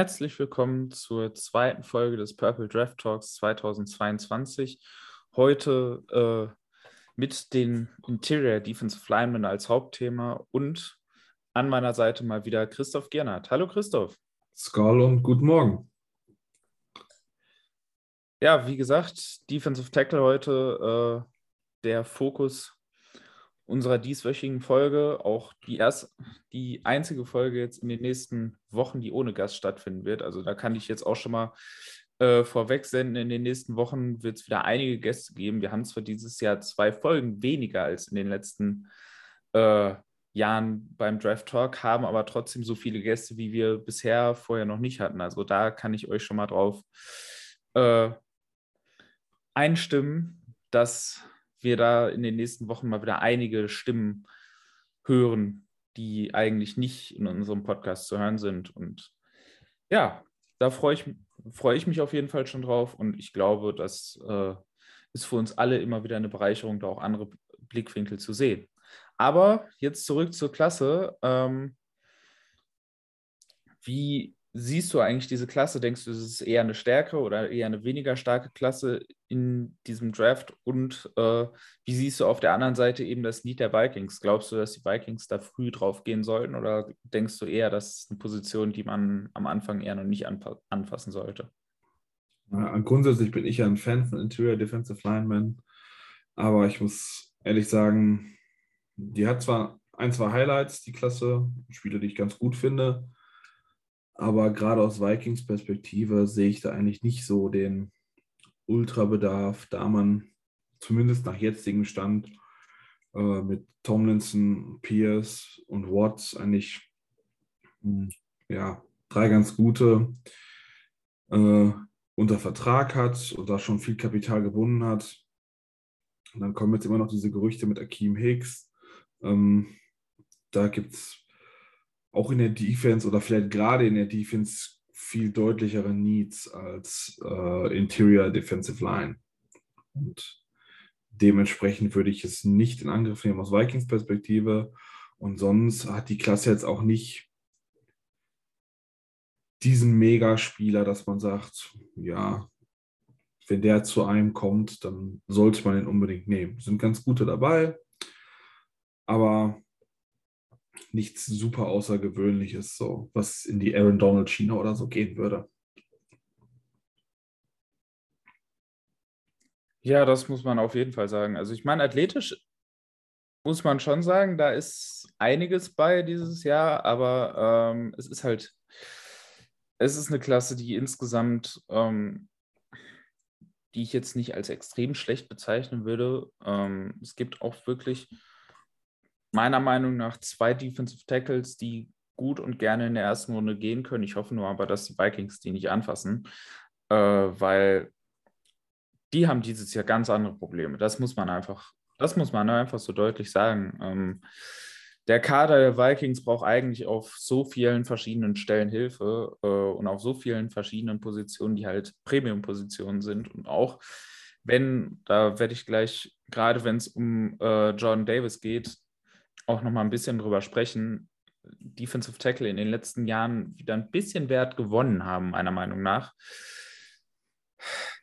Herzlich willkommen zur zweiten Folge des Purple Draft Talks 2022. Heute äh, mit den Interior Defensive Linemen als Hauptthema und an meiner Seite mal wieder Christoph Gernert. Hallo Christoph. Skull und guten Morgen. Ja, wie gesagt, Defensive Tackle heute äh, der Fokus unserer dieswöchigen Folge, auch die erst die einzige Folge jetzt in den nächsten Wochen, die ohne Gast stattfinden wird. Also da kann ich jetzt auch schon mal äh, vorweg senden. In den nächsten Wochen wird es wieder einige Gäste geben. Wir haben zwar dieses Jahr zwei Folgen weniger als in den letzten äh, Jahren beim Draft Talk, haben aber trotzdem so viele Gäste, wie wir bisher vorher noch nicht hatten. Also da kann ich euch schon mal drauf äh, einstimmen, dass wir da in den nächsten Wochen mal wieder einige Stimmen hören, die eigentlich nicht in unserem Podcast zu hören sind. Und ja, da freue ich, freue ich mich auf jeden Fall schon drauf. Und ich glaube, das äh, ist für uns alle immer wieder eine Bereicherung, da auch andere Blickwinkel zu sehen. Aber jetzt zurück zur Klasse. Ähm, wie siehst du eigentlich diese Klasse? Denkst du, es ist eher eine Stärke oder eher eine weniger starke Klasse in diesem Draft? Und äh, wie siehst du auf der anderen Seite eben das Need der Vikings? Glaubst du, dass die Vikings da früh drauf gehen sollten oder denkst du eher, das ist eine Position, die man am Anfang eher noch nicht anfassen sollte? Ja, grundsätzlich bin ich ja ein Fan von Interior Defensive Linemen, aber ich muss ehrlich sagen, die hat zwar ein, zwei Highlights, die Klasse, Spiele, die ich ganz gut finde, aber gerade aus Vikings Perspektive sehe ich da eigentlich nicht so den Ultrabedarf, da man zumindest nach jetzigem Stand äh, mit Tomlinson, Pierce und Watts eigentlich hm, ja, drei ganz gute äh, unter Vertrag hat und da schon viel Kapital gebunden hat. Und dann kommen jetzt immer noch diese Gerüchte mit Akeem Hicks. Ähm, da gibt es auch in der Defense oder vielleicht gerade in der Defense viel deutlichere Needs als äh, Interior Defensive Line. Und dementsprechend würde ich es nicht in Angriff nehmen aus Vikings Perspektive. Und sonst hat die Klasse jetzt auch nicht diesen Megaspieler, dass man sagt, ja, wenn der zu einem kommt, dann sollte man ihn unbedingt nehmen. Sind ganz gute dabei, aber nichts super Außergewöhnliches, so was in die Aaron Donald Schiene oder so gehen würde. Ja, das muss man auf jeden Fall sagen. Also ich meine, athletisch muss man schon sagen, da ist einiges bei dieses Jahr, aber ähm, es ist halt, es ist eine Klasse, die insgesamt, ähm, die ich jetzt nicht als extrem schlecht bezeichnen würde. Ähm, es gibt auch wirklich meiner Meinung nach zwei Defensive Tackles, die gut und gerne in der ersten Runde gehen können. Ich hoffe nur aber, dass die Vikings die nicht anfassen, äh, weil die haben dieses Jahr ganz andere Probleme. Das muss man einfach, das muss man einfach so deutlich sagen. Ähm, der Kader der Vikings braucht eigentlich auf so vielen verschiedenen Stellen Hilfe äh, und auf so vielen verschiedenen Positionen, die halt Premium-Positionen sind. Und auch wenn, da werde ich gleich, gerade wenn es um äh, Jordan Davis geht, auch noch mal ein bisschen drüber sprechen, Defensive Tackle in den letzten Jahren wieder ein bisschen Wert gewonnen haben, meiner Meinung nach.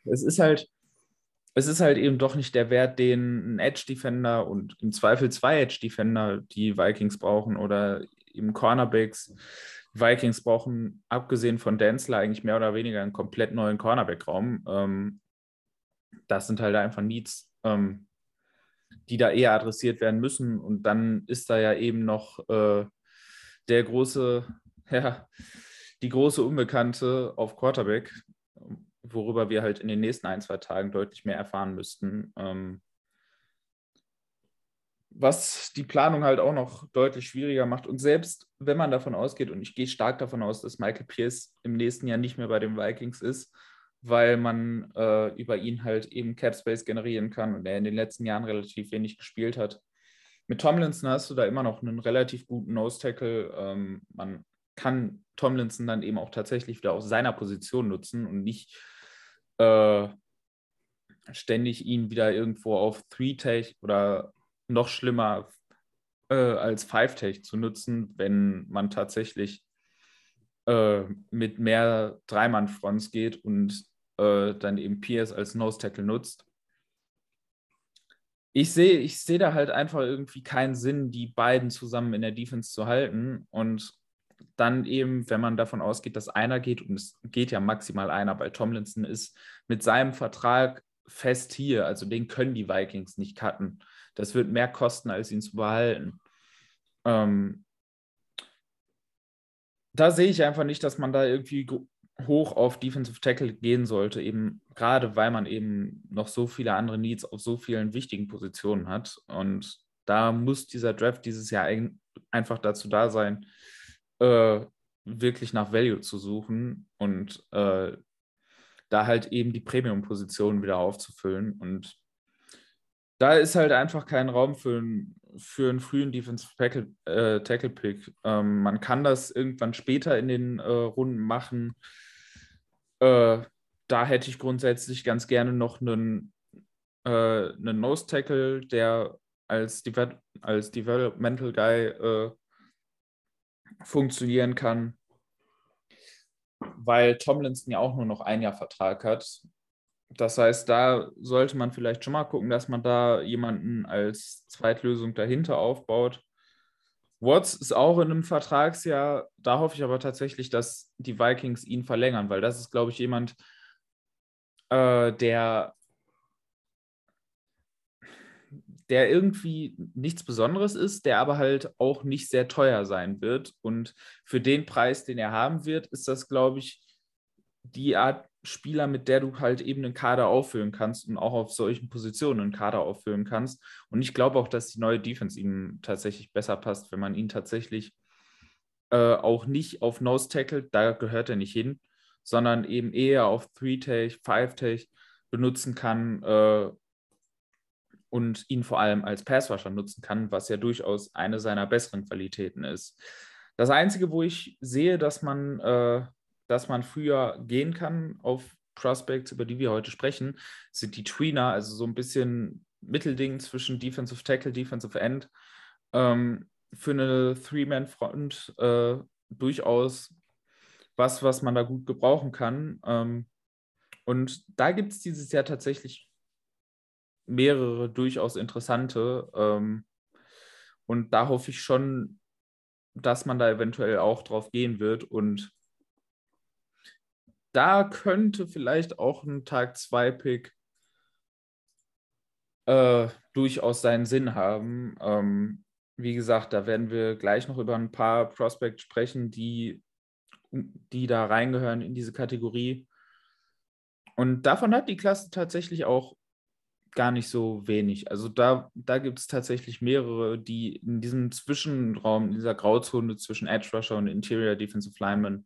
Es ist halt, es ist halt eben doch nicht der Wert, den ein Edge Defender und im Zweifel zwei Edge Defender die Vikings brauchen oder eben Cornerbacks. Vikings brauchen, abgesehen von Denzler, eigentlich mehr oder weniger einen komplett neuen Cornerback-Raum. Ähm, das sind halt einfach Needs, ähm, die da eher adressiert werden müssen. Und dann ist da ja eben noch äh, der große, ja, die große Unbekannte auf Quarterback, worüber wir halt in den nächsten ein, zwei Tagen deutlich mehr erfahren müssten. Ähm, was die Planung halt auch noch deutlich schwieriger macht. Und selbst wenn man davon ausgeht, und ich gehe stark davon aus, dass Michael Pierce im nächsten Jahr nicht mehr bei den Vikings ist, weil man äh, über ihn halt eben Cap Space generieren kann und er in den letzten Jahren relativ wenig gespielt hat. Mit Tomlinson hast du da immer noch einen relativ guten Nose-Tackle. Ähm, man kann Tomlinson dann eben auch tatsächlich wieder aus seiner Position nutzen und nicht äh, ständig ihn wieder irgendwo auf Three-Tech oder noch schlimmer äh, als Five-Tech zu nutzen, wenn man tatsächlich äh, mit mehr Dreimann-Fronts geht und äh, dann eben Pierce als Nose-Tackle nutzt. Ich sehe ich seh da halt einfach irgendwie keinen Sinn, die beiden zusammen in der Defense zu halten. Und dann eben, wenn man davon ausgeht, dass einer geht, und es geht ja maximal einer, weil Tomlinson ist mit seinem Vertrag fest hier, also den können die Vikings nicht cutten. Das wird mehr kosten, als ihn zu behalten. Ähm, da sehe ich einfach nicht, dass man da irgendwie hoch auf Defensive Tackle gehen sollte, eben gerade weil man eben noch so viele andere Needs auf so vielen wichtigen Positionen hat. Und da muss dieser Draft dieses Jahr einfach dazu da sein, äh, wirklich nach Value zu suchen und äh, da halt eben die Premium-Positionen wieder aufzufüllen. Und da ist halt einfach kein Raum für, für einen frühen Defensive Tackle, äh, Pick. Ähm, man kann das irgendwann später in den äh, Runden machen. Äh, da hätte ich grundsätzlich ganz gerne noch einen, äh, einen Nose Tackle, der als, Deve als Developmental Guy äh, funktionieren kann, weil Tomlinson ja auch nur noch ein Jahr Vertrag hat. Das heißt, da sollte man vielleicht schon mal gucken, dass man da jemanden als Zweitlösung dahinter aufbaut. Watts ist auch in einem Vertragsjahr. Da hoffe ich aber tatsächlich, dass die Vikings ihn verlängern, weil das ist, glaube ich, jemand, äh, der der irgendwie nichts Besonderes ist, der aber halt auch nicht sehr teuer sein wird. Und für den Preis, den er haben wird, ist das, glaube ich, die Art Spieler, mit der du halt eben einen Kader auffüllen kannst und auch auf solchen Positionen einen Kader auffüllen kannst. Und ich glaube auch, dass die neue Defense ihm tatsächlich besser passt, wenn man ihn tatsächlich äh, auch nicht auf Nose Tackle, da gehört er nicht hin, sondern eben eher auf Three-Tech, Five-Tech benutzen kann, äh, und ihn vor allem als Passwasher nutzen kann, was ja durchaus eine seiner besseren Qualitäten ist. Das Einzige, wo ich sehe, dass man, äh, dass man früher gehen kann auf Prospects, über die wir heute sprechen, sind die Tweener, also so ein bisschen Mittelding zwischen Defensive Tackle, Defensive End. Ähm, für eine Three-Man-Front äh, durchaus was, was man da gut gebrauchen kann. Ähm, und da gibt es dieses Jahr tatsächlich mehrere durchaus interessante. Ähm, und da hoffe ich schon, dass man da eventuell auch drauf gehen wird. Und da könnte vielleicht auch ein Tag 2-Pick äh, durchaus seinen Sinn haben. Ähm, wie gesagt, da werden wir gleich noch über ein paar Prospects sprechen, die, die da reingehören in diese Kategorie. Und davon hat die Klasse tatsächlich auch gar nicht so wenig. Also da, da gibt es tatsächlich mehrere, die in diesem Zwischenraum, in dieser Grauzone zwischen Edge Rusher und Interior Defensive Lineman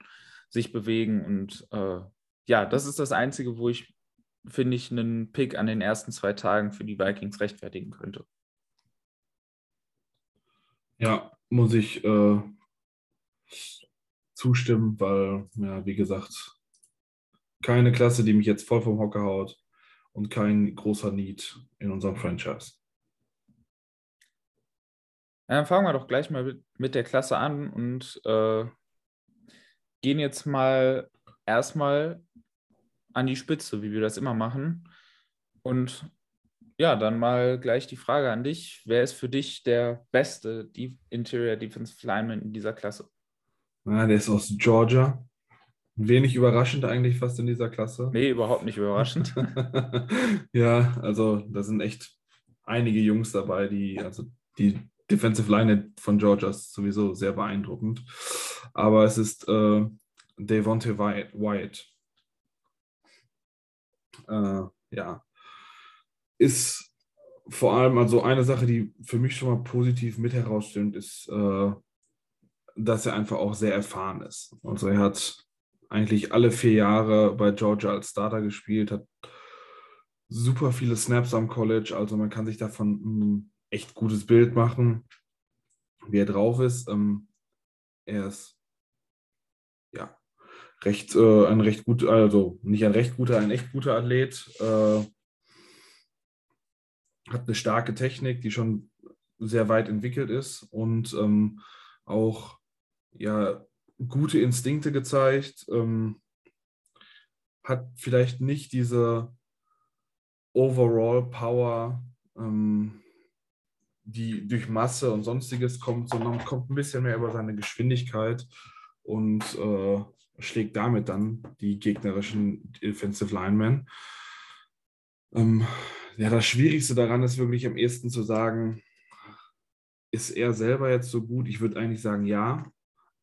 sich bewegen. Und äh, ja, das ist das Einzige, wo ich, finde ich, einen Pick an den ersten zwei Tagen für die Vikings rechtfertigen könnte. Ja, muss ich äh, zustimmen, weil, ja, wie gesagt, keine Klasse, die mich jetzt voll vom Hocker haut und kein großer Need in unserem Franchise. dann fangen wir doch gleich mal mit der Klasse an und äh, gehen jetzt mal erstmal an die Spitze, wie wir das immer machen. Und ja, dann mal gleich die Frage an dich. Wer ist für dich der beste Interior Defensive Lineman in dieser Klasse? Ja, der ist aus Georgia. Wenig überraschend eigentlich fast in dieser Klasse. Nee, überhaupt nicht überraschend. ja, also da sind echt einige Jungs dabei, die, also die Defensive Line von Georgia ist sowieso sehr beeindruckend. Aber es ist äh, Devontae Wyatt. Äh, ja. Ist vor allem, also eine Sache, die für mich schon mal positiv mit herausstellt, ist, äh, dass er einfach auch sehr erfahren ist. Also er hat eigentlich alle vier Jahre bei Georgia als Starter gespielt, hat super viele Snaps am College, also man kann sich davon ein echt gutes Bild machen, wie er drauf ist. Ähm, er ist ja recht, äh, ein recht gut, also nicht ein recht guter, ein echt guter Athlet. Äh, hat eine starke Technik, die schon sehr weit entwickelt ist und ähm, auch ja gute Instinkte gezeigt, ähm, hat vielleicht nicht diese Overall Power, ähm, die durch Masse und sonstiges kommt, sondern kommt ein bisschen mehr über seine Geschwindigkeit und äh, schlägt damit dann die gegnerischen Defensive Linemen. Ähm, ja, das Schwierigste daran ist wirklich am ehesten zu sagen, ist er selber jetzt so gut? Ich würde eigentlich sagen, ja.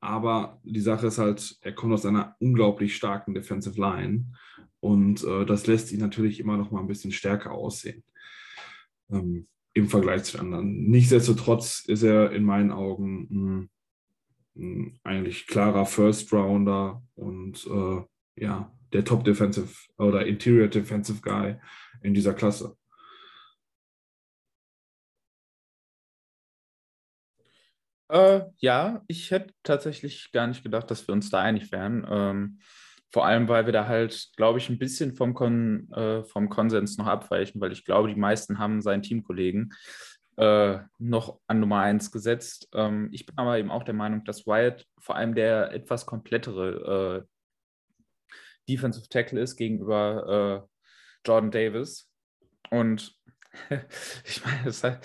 Aber die Sache ist halt, er kommt aus einer unglaublich starken Defensive Line und äh, das lässt ihn natürlich immer noch mal ein bisschen stärker aussehen ähm, im Vergleich zu anderen. Nichtsdestotrotz ist er in meinen Augen mh, eigentlich klarer First Rounder und äh, ja, der Top Defensive oder Interior Defensive Guy in dieser Klasse. Äh, ja, ich hätte tatsächlich gar nicht gedacht, dass wir uns da einig wären. Ähm, vor allem, weil wir da halt, glaube ich, ein bisschen vom, Kon äh, vom Konsens noch abweichen, weil ich glaube, die meisten haben seinen Teamkollegen äh, noch an Nummer 1 gesetzt. Ähm, ich bin aber eben auch der Meinung, dass Wyatt vor allem der etwas komplettere äh, Defensive Tackle ist gegenüber äh, Jordan Davis. Und ich meine, ist halt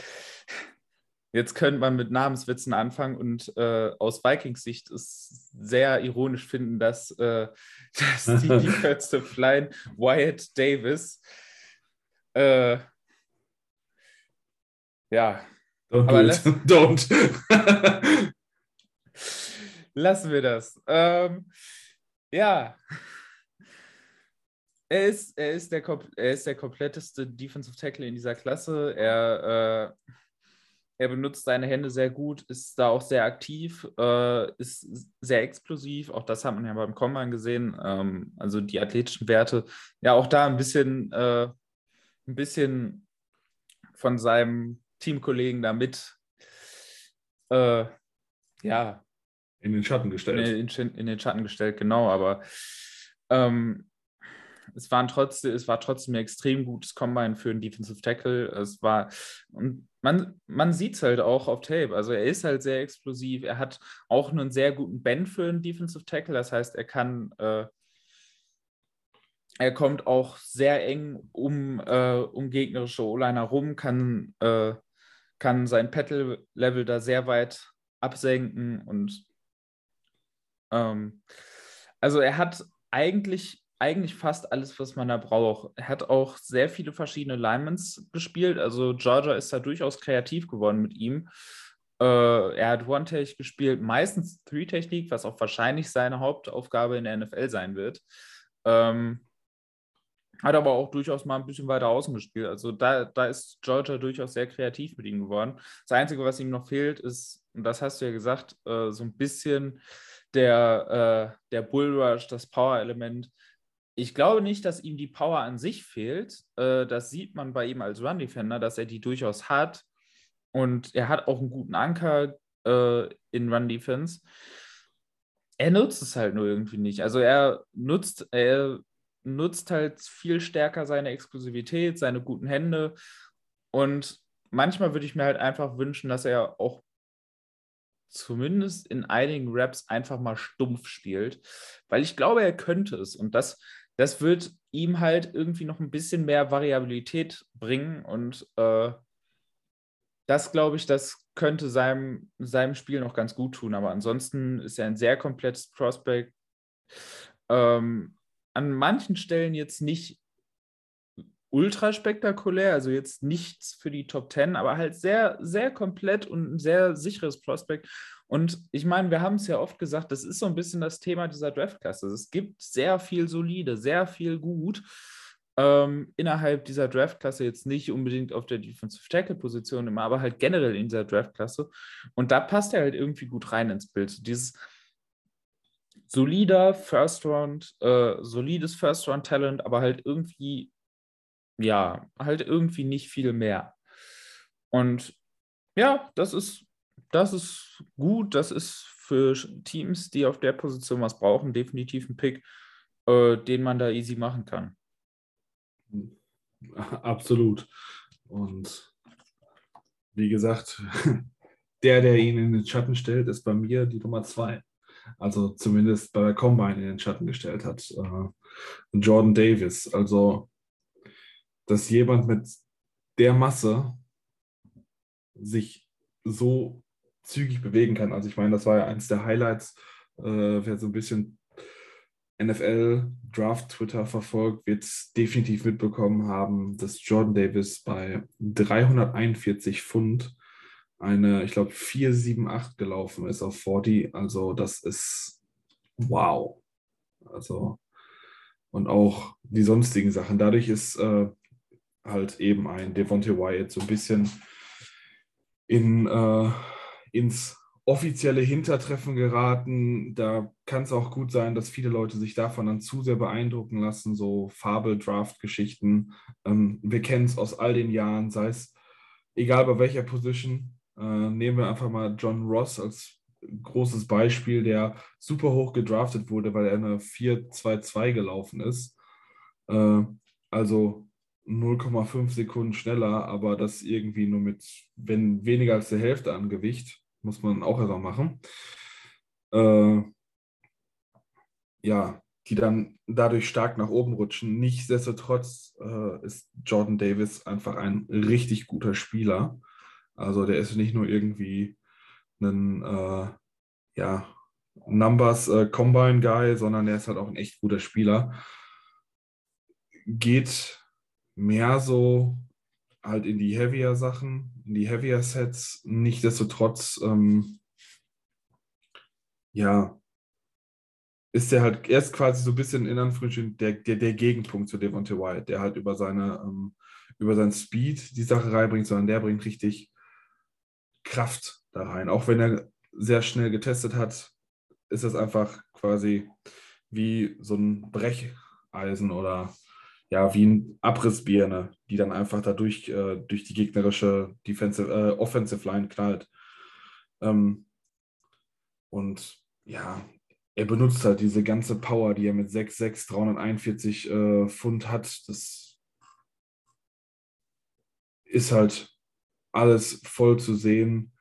Jetzt könnte man mit Namenswitzen anfangen und äh, aus Vikings Sicht ist sehr ironisch finden, dass, äh, dass die Defensive Line Wyatt Davis äh, ja. Don't aber lass, Don't. lassen wir das. Ähm, ja. Er ist, er, ist der, er ist der kompletteste Defensive Tackle in dieser Klasse. Er äh, er benutzt seine Hände sehr gut, ist da auch sehr aktiv, äh, ist sehr explosiv. Auch das hat man ja beim Combine gesehen. Ähm, also die athletischen Werte, ja, auch da ein bisschen, äh, ein bisschen von seinem Teamkollegen damit, äh, ja. In den Schatten gestellt. In, in, in den Schatten gestellt, genau. Aber ähm, es, waren trotzdem, es war trotzdem ein extrem gutes Combine für einen Defensive Tackle. Es war, und man, man sieht es halt auch auf Tape. Also er ist halt sehr explosiv. Er hat auch einen sehr guten Bend für einen Defensive Tackle. Das heißt, er kann, äh, er kommt auch sehr eng um, äh, um gegnerische O-Liner rum, kann, äh, kann sein Pedal-Level da sehr weit absenken und ähm, also er hat eigentlich eigentlich fast alles, was man da braucht. Er hat auch sehr viele verschiedene Linemans gespielt. Also Georgia ist da durchaus kreativ geworden mit ihm. Äh, er hat One-Take gespielt, meistens Three-Technik, was auch wahrscheinlich seine Hauptaufgabe in der NFL sein wird. Ähm, hat aber auch durchaus mal ein bisschen weiter außen gespielt. Also da, da ist Georgia durchaus sehr kreativ mit ihm geworden. Das Einzige, was ihm noch fehlt, ist, und das hast du ja gesagt, äh, so ein bisschen der, äh, der Bullrush, das Power-Element ich glaube nicht, dass ihm die Power an sich fehlt. Äh, das sieht man bei ihm als Run-Defender, dass er die durchaus hat. Und er hat auch einen guten Anker äh, in Run-Defense. Er nutzt es halt nur irgendwie nicht. Also er nutzt, er nutzt halt viel stärker seine Exklusivität, seine guten Hände. Und manchmal würde ich mir halt einfach wünschen, dass er auch zumindest in einigen Raps einfach mal stumpf spielt, weil ich glaube, er könnte es. Und das das wird ihm halt irgendwie noch ein bisschen mehr Variabilität bringen und äh, das glaube ich, das könnte seinem, seinem Spiel noch ganz gut tun. Aber ansonsten ist er ein sehr komplettes Prospect. Ähm, an manchen Stellen jetzt nicht ultra spektakulär, also jetzt nichts für die Top 10, aber halt sehr, sehr komplett und ein sehr sicheres Prospect. Und ich meine, wir haben es ja oft gesagt, das ist so ein bisschen das Thema dieser Draftklasse. Es gibt sehr viel solide, sehr viel gut. Ähm, innerhalb dieser Draftklasse jetzt nicht unbedingt auf der Defensive Tackle Position immer, aber halt generell in dieser Draftklasse. Und da passt er halt irgendwie gut rein ins Bild. Dieses solider First Round, äh, solides First Round Talent, aber halt irgendwie, ja, halt irgendwie nicht viel mehr. Und ja, das ist das ist gut. Das ist für Teams, die auf der Position was brauchen, definitiv ein Pick, äh, den man da easy machen kann. Absolut. Und wie gesagt, der, der ihn in den Schatten stellt, ist bei mir die Nummer zwei. also zumindest bei der Combine in den Schatten gestellt hat. Äh, Jordan Davis, also dass jemand mit der Masse sich so zügig bewegen kann. Also ich meine, das war ja eins der Highlights, äh, wer so ein bisschen NFL Draft Twitter verfolgt, wird definitiv mitbekommen haben, dass Jordan Davis bei 341 Pfund eine, ich glaube, 478 gelaufen ist auf 40. Also das ist wow. Also und auch die sonstigen Sachen. Dadurch ist äh, halt eben ein Devontae Wyatt so ein bisschen in, äh, ins offizielle Hintertreffen geraten. Da kann es auch gut sein, dass viele Leute sich davon dann zu sehr beeindrucken lassen, so Fabel-Draft-Geschichten. Ähm, wir kennen es aus all den Jahren, sei es egal bei welcher Position. Äh, nehmen wir einfach mal John Ross als großes Beispiel, der super hoch gedraftet wurde, weil er eine 4-2-2 gelaufen ist. Äh, also 0,5 Sekunden schneller, aber das irgendwie nur mit, wenn weniger als der Hälfte an Gewicht, muss man auch erstmal machen. Äh, ja, die dann dadurch stark nach oben rutschen. Nichtsdestotrotz äh, ist Jordan Davis einfach ein richtig guter Spieler. Also der ist nicht nur irgendwie ein äh, ja, Numbers äh, Combine Guy, sondern der ist halt auch ein echt guter Spieler. Geht mehr so halt in die heavier Sachen, in die heavier Sets. Nichtsdestotrotz, ähm, ja, ist der halt erst quasi so ein bisschen in Anführungsstrichen der, der, der Gegenpunkt zu Devontae White, der halt über seine, ähm, über seinen Speed die Sache reinbringt, sondern der bringt richtig Kraft da rein. Auch wenn er sehr schnell getestet hat, ist das einfach quasi wie so ein Brecheisen oder ja, wie ein Abrissbirne, die dann einfach dadurch äh, durch die gegnerische Defensive, äh, Offensive Line knallt. Ähm, und ja, er benutzt halt diese ganze Power, die er mit 6'6, 341 äh, Pfund hat. Das ist halt alles voll zu sehen.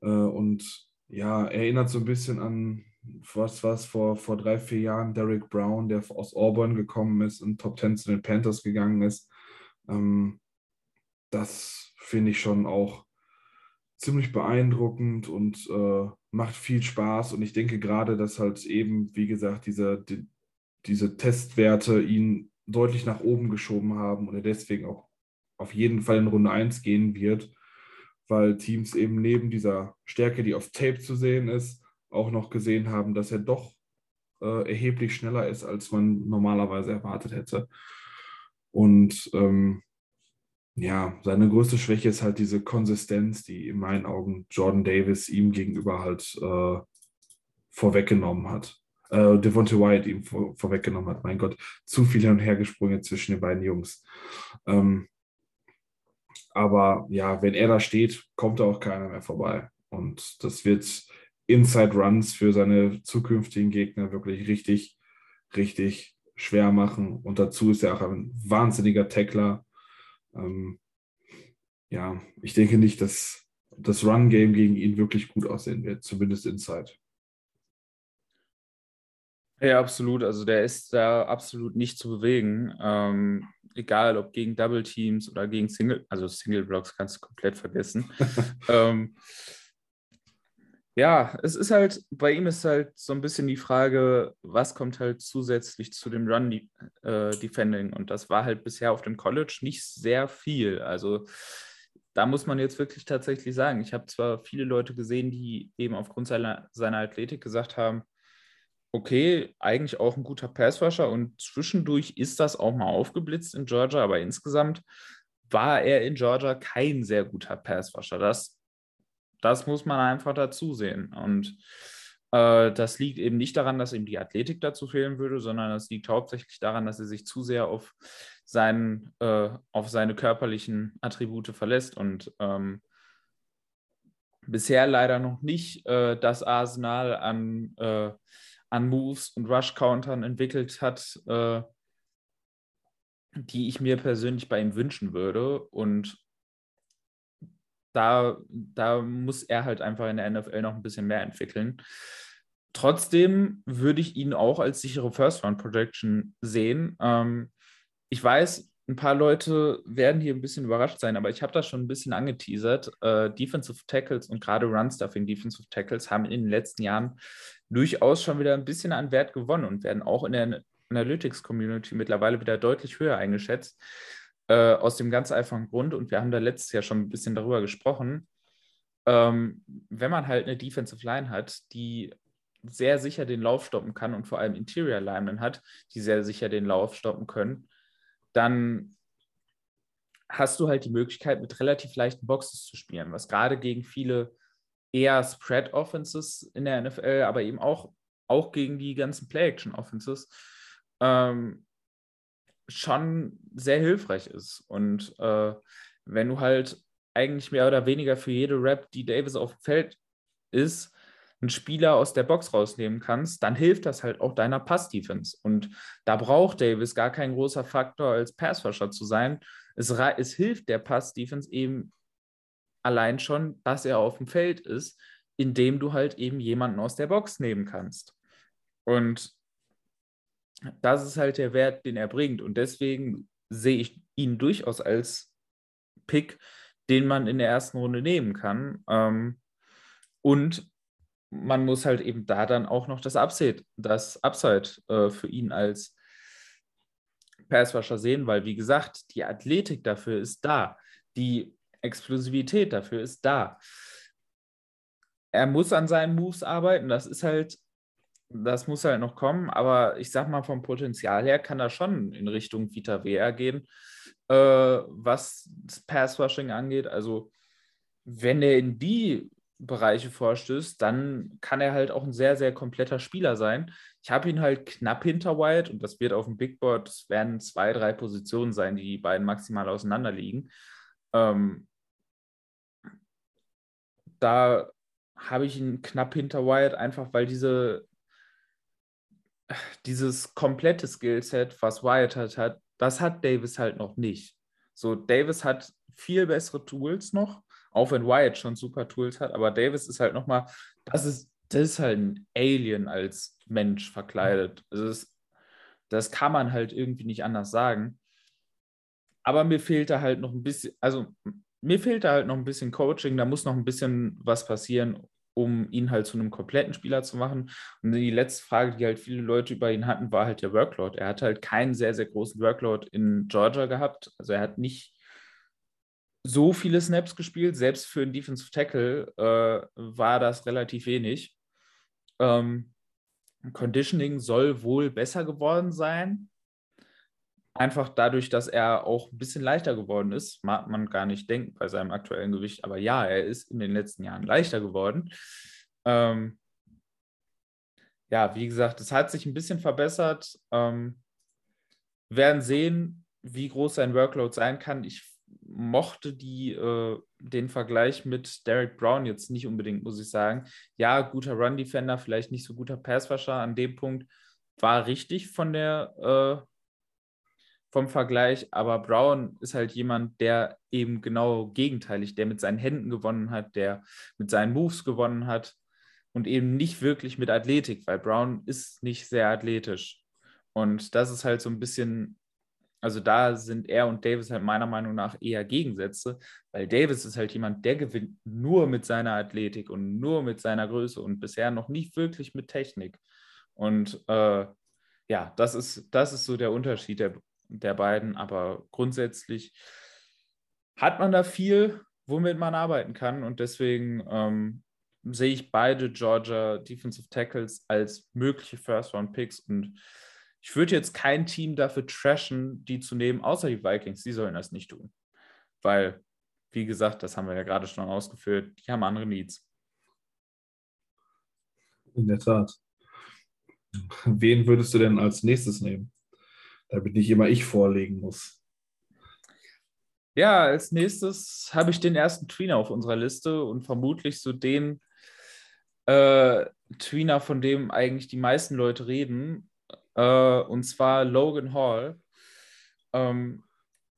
Äh, und ja, erinnert so ein bisschen an was war es vor, vor drei, vier Jahren, Derek Brown, der aus Auburn gekommen ist und Top 10 zu den Panthers gegangen ist. Ähm, das finde ich schon auch ziemlich beeindruckend und äh, macht viel Spaß. Und ich denke gerade, dass halt eben, wie gesagt, diese, die, diese Testwerte ihn deutlich nach oben geschoben haben und er deswegen auch auf jeden Fall in Runde 1 gehen wird, weil Teams eben neben dieser Stärke, die auf Tape zu sehen ist, auch noch gesehen haben, dass er doch äh, erheblich schneller ist, als man normalerweise erwartet hätte. Und ähm, ja, seine größte Schwäche ist halt diese Konsistenz, die in meinen Augen Jordan Davis ihm gegenüber halt äh, vorweggenommen hat. Äh, Devontae Wyatt ihm vor, vorweggenommen hat. Mein Gott, zu viel hin und her gesprungen zwischen den beiden Jungs. Ähm, aber ja, wenn er da steht, kommt da auch keiner mehr vorbei. Und das wird Inside Runs für seine zukünftigen Gegner wirklich richtig, richtig schwer machen. Und dazu ist er auch ein wahnsinniger Tackler. Ähm, ja, ich denke nicht, dass das Run-Game gegen ihn wirklich gut aussehen wird, zumindest Inside. Ja, absolut. Also der ist da absolut nicht zu bewegen. Ähm, egal ob gegen Double Teams oder gegen Single, also Single Blocks kannst du komplett vergessen. ähm, ja, es ist halt, bei ihm ist halt so ein bisschen die Frage, was kommt halt zusätzlich zu dem Run-Defending? Äh, und das war halt bisher auf dem College nicht sehr viel. Also da muss man jetzt wirklich tatsächlich sagen, ich habe zwar viele Leute gesehen, die eben aufgrund seiner, seiner Athletik gesagt haben, okay, eigentlich auch ein guter Passwasher und zwischendurch ist das auch mal aufgeblitzt in Georgia, aber insgesamt war er in Georgia kein sehr guter Passwasher. Das das muss man einfach dazu sehen. Und äh, das liegt eben nicht daran, dass ihm die Athletik dazu fehlen würde, sondern das liegt hauptsächlich daran, dass er sich zu sehr auf, seinen, äh, auf seine körperlichen Attribute verlässt und ähm, bisher leider noch nicht äh, das Arsenal an, äh, an Moves und Rush-Countern entwickelt hat, äh, die ich mir persönlich bei ihm wünschen würde. Und da, da muss er halt einfach in der NFL noch ein bisschen mehr entwickeln. trotzdem würde ich ihn auch als sichere First-Round-Projection sehen. Ähm, ich weiß, ein paar Leute werden hier ein bisschen überrascht sein, aber ich habe das schon ein bisschen angeteasert. Äh, Defensive Tackles und gerade Run-Stuffing Defensive Tackles haben in den letzten Jahren durchaus schon wieder ein bisschen an Wert gewonnen und werden auch in der Analytics-Community mittlerweile wieder deutlich höher eingeschätzt. Äh, aus dem ganz einfachen Grund, und wir haben da letztes Jahr schon ein bisschen darüber gesprochen, ähm, wenn man halt eine Defensive Line hat, die sehr sicher den Lauf stoppen kann und vor allem Interior Linemen hat, die sehr sicher den Lauf stoppen können, dann hast du halt die Möglichkeit, mit relativ leichten Boxes zu spielen, was gerade gegen viele eher Spread Offenses in der NFL, aber eben auch, auch gegen die ganzen Play-Action Offenses ähm, schon sehr hilfreich ist. Und äh, wenn du halt eigentlich mehr oder weniger für jede Rap, die Davis auf dem Feld ist, einen Spieler aus der Box rausnehmen kannst, dann hilft das halt auch deiner Pass-Defense. Und da braucht Davis gar kein großer Faktor als Passfasher zu sein. Es, es hilft der Pass-Defense eben allein schon, dass er auf dem Feld ist, indem du halt eben jemanden aus der Box nehmen kannst. Und das ist halt der Wert, den er bringt. Und deswegen sehe ich ihn durchaus als Pick, den man in der ersten Runde nehmen kann. Ähm, und man muss halt eben da dann auch noch das Upside, das Upside äh, für ihn als Passwasher sehen, weil wie gesagt, die Athletik dafür ist da, die Explosivität dafür ist da. Er muss an seinen Moves arbeiten, das ist halt, das muss halt noch kommen, aber ich sag mal, vom Potenzial her kann er schon in Richtung Vita VR gehen, äh, was das Passwashing angeht. Also, wenn er in die Bereiche vorstößt, dann kann er halt auch ein sehr, sehr kompletter Spieler sein. Ich habe ihn halt knapp hinter White und das wird auf dem Big Board, es werden zwei, drei Positionen sein, die die beiden maximal auseinander liegen. Ähm, da habe ich ihn knapp hinter Wyatt, einfach weil diese, dieses komplette Skillset, was Wyatt hat, hat, das hat Davis halt noch nicht. So, Davis hat viel bessere Tools noch, auch wenn Wyatt schon super Tools hat, aber Davis ist halt nochmal, das ist, das ist halt ein Alien als Mensch verkleidet. Also das, das kann man halt irgendwie nicht anders sagen. Aber mir fehlt da halt noch ein bisschen, also mir fehlt da halt noch ein bisschen Coaching, da muss noch ein bisschen was passieren, um ihn halt zu einem kompletten Spieler zu machen. Und die letzte Frage, die halt viele Leute über ihn hatten, war halt der Workload. Er hat halt keinen sehr, sehr großen Workload in Georgia gehabt. Also er hat nicht so viele Snaps gespielt. Selbst für einen Defensive Tackle äh, war das relativ wenig. Ähm, Conditioning soll wohl besser geworden sein. Einfach dadurch, dass er auch ein bisschen leichter geworden ist, mag man gar nicht denken bei seinem aktuellen Gewicht. Aber ja, er ist in den letzten Jahren leichter geworden. Ähm, ja, wie gesagt, es hat sich ein bisschen verbessert. Ähm, werden sehen, wie groß sein Workload sein kann. Ich mochte die, äh, den Vergleich mit Derek Brown jetzt nicht unbedingt, muss ich sagen. Ja, guter Run-Defender, vielleicht nicht so guter Passwasher an dem Punkt. War richtig von der äh, vom Vergleich, aber Brown ist halt jemand, der eben genau gegenteilig, der mit seinen Händen gewonnen hat, der mit seinen Moves gewonnen hat und eben nicht wirklich mit Athletik, weil Brown ist nicht sehr athletisch. Und das ist halt so ein bisschen, also da sind er und Davis halt meiner Meinung nach eher Gegensätze, weil Davis ist halt jemand, der gewinnt nur mit seiner Athletik und nur mit seiner Größe und bisher noch nicht wirklich mit Technik. Und äh, ja, das ist, das ist so der Unterschied der der beiden, aber grundsätzlich hat man da viel, womit man arbeiten kann und deswegen ähm, sehe ich beide Georgia Defensive Tackles als mögliche First-Round-Picks und ich würde jetzt kein Team dafür trashen, die zu nehmen, außer die Vikings. Die sollen das nicht tun. Weil, wie gesagt, das haben wir ja gerade schon ausgeführt, die haben andere Needs. In der Tat. Wen würdest du denn als nächstes nehmen? Damit nicht immer ich vorlegen muss. Ja, als nächstes habe ich den ersten Tweener auf unserer Liste und vermutlich so den äh, Tweener, von dem eigentlich die meisten Leute reden, äh, und zwar Logan Hall. Ähm,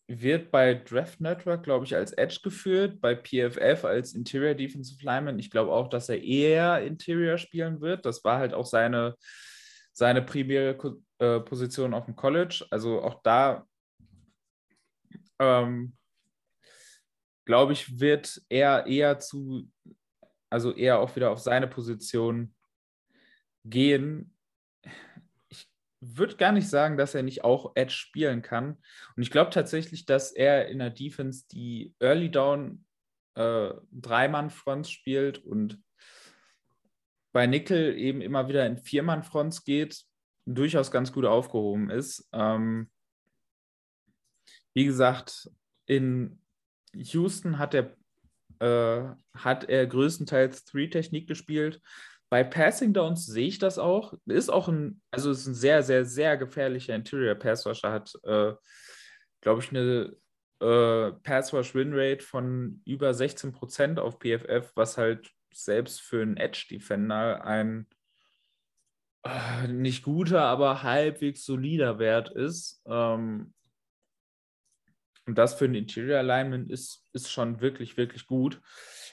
wird bei Draft Network, glaube ich, als Edge geführt, bei PFF als Interior Defensive Lineman. Ich glaube auch, dass er eher Interior spielen wird. Das war halt auch seine, seine primäre äh, Position auf dem College. Also auch da, ähm, glaube ich, wird er eher zu, also eher auch wieder auf seine Position gehen würde gar nicht sagen, dass er nicht auch Edge spielen kann. Und ich glaube tatsächlich, dass er in der Defense die Early Down äh, Dreimann-Fronts spielt und bei Nickel eben immer wieder in Viermann-Fronts geht, durchaus ganz gut aufgehoben ist. Ähm, wie gesagt, in Houston hat er, äh, hat er größtenteils Three-Technik gespielt. Bei Passing Downs sehe ich das auch. Ist auch ein, also ist ein sehr, sehr, sehr gefährlicher Interior Pass Rusher. Hat, äh, glaube ich, eine äh, Pass Rush Win Rate von über 16 Prozent auf PFF, was halt selbst für einen Edge Defender ein äh, nicht guter, aber halbwegs solider Wert ist. Ähm, und das für ein Interior Alignment ist, ist schon wirklich, wirklich gut.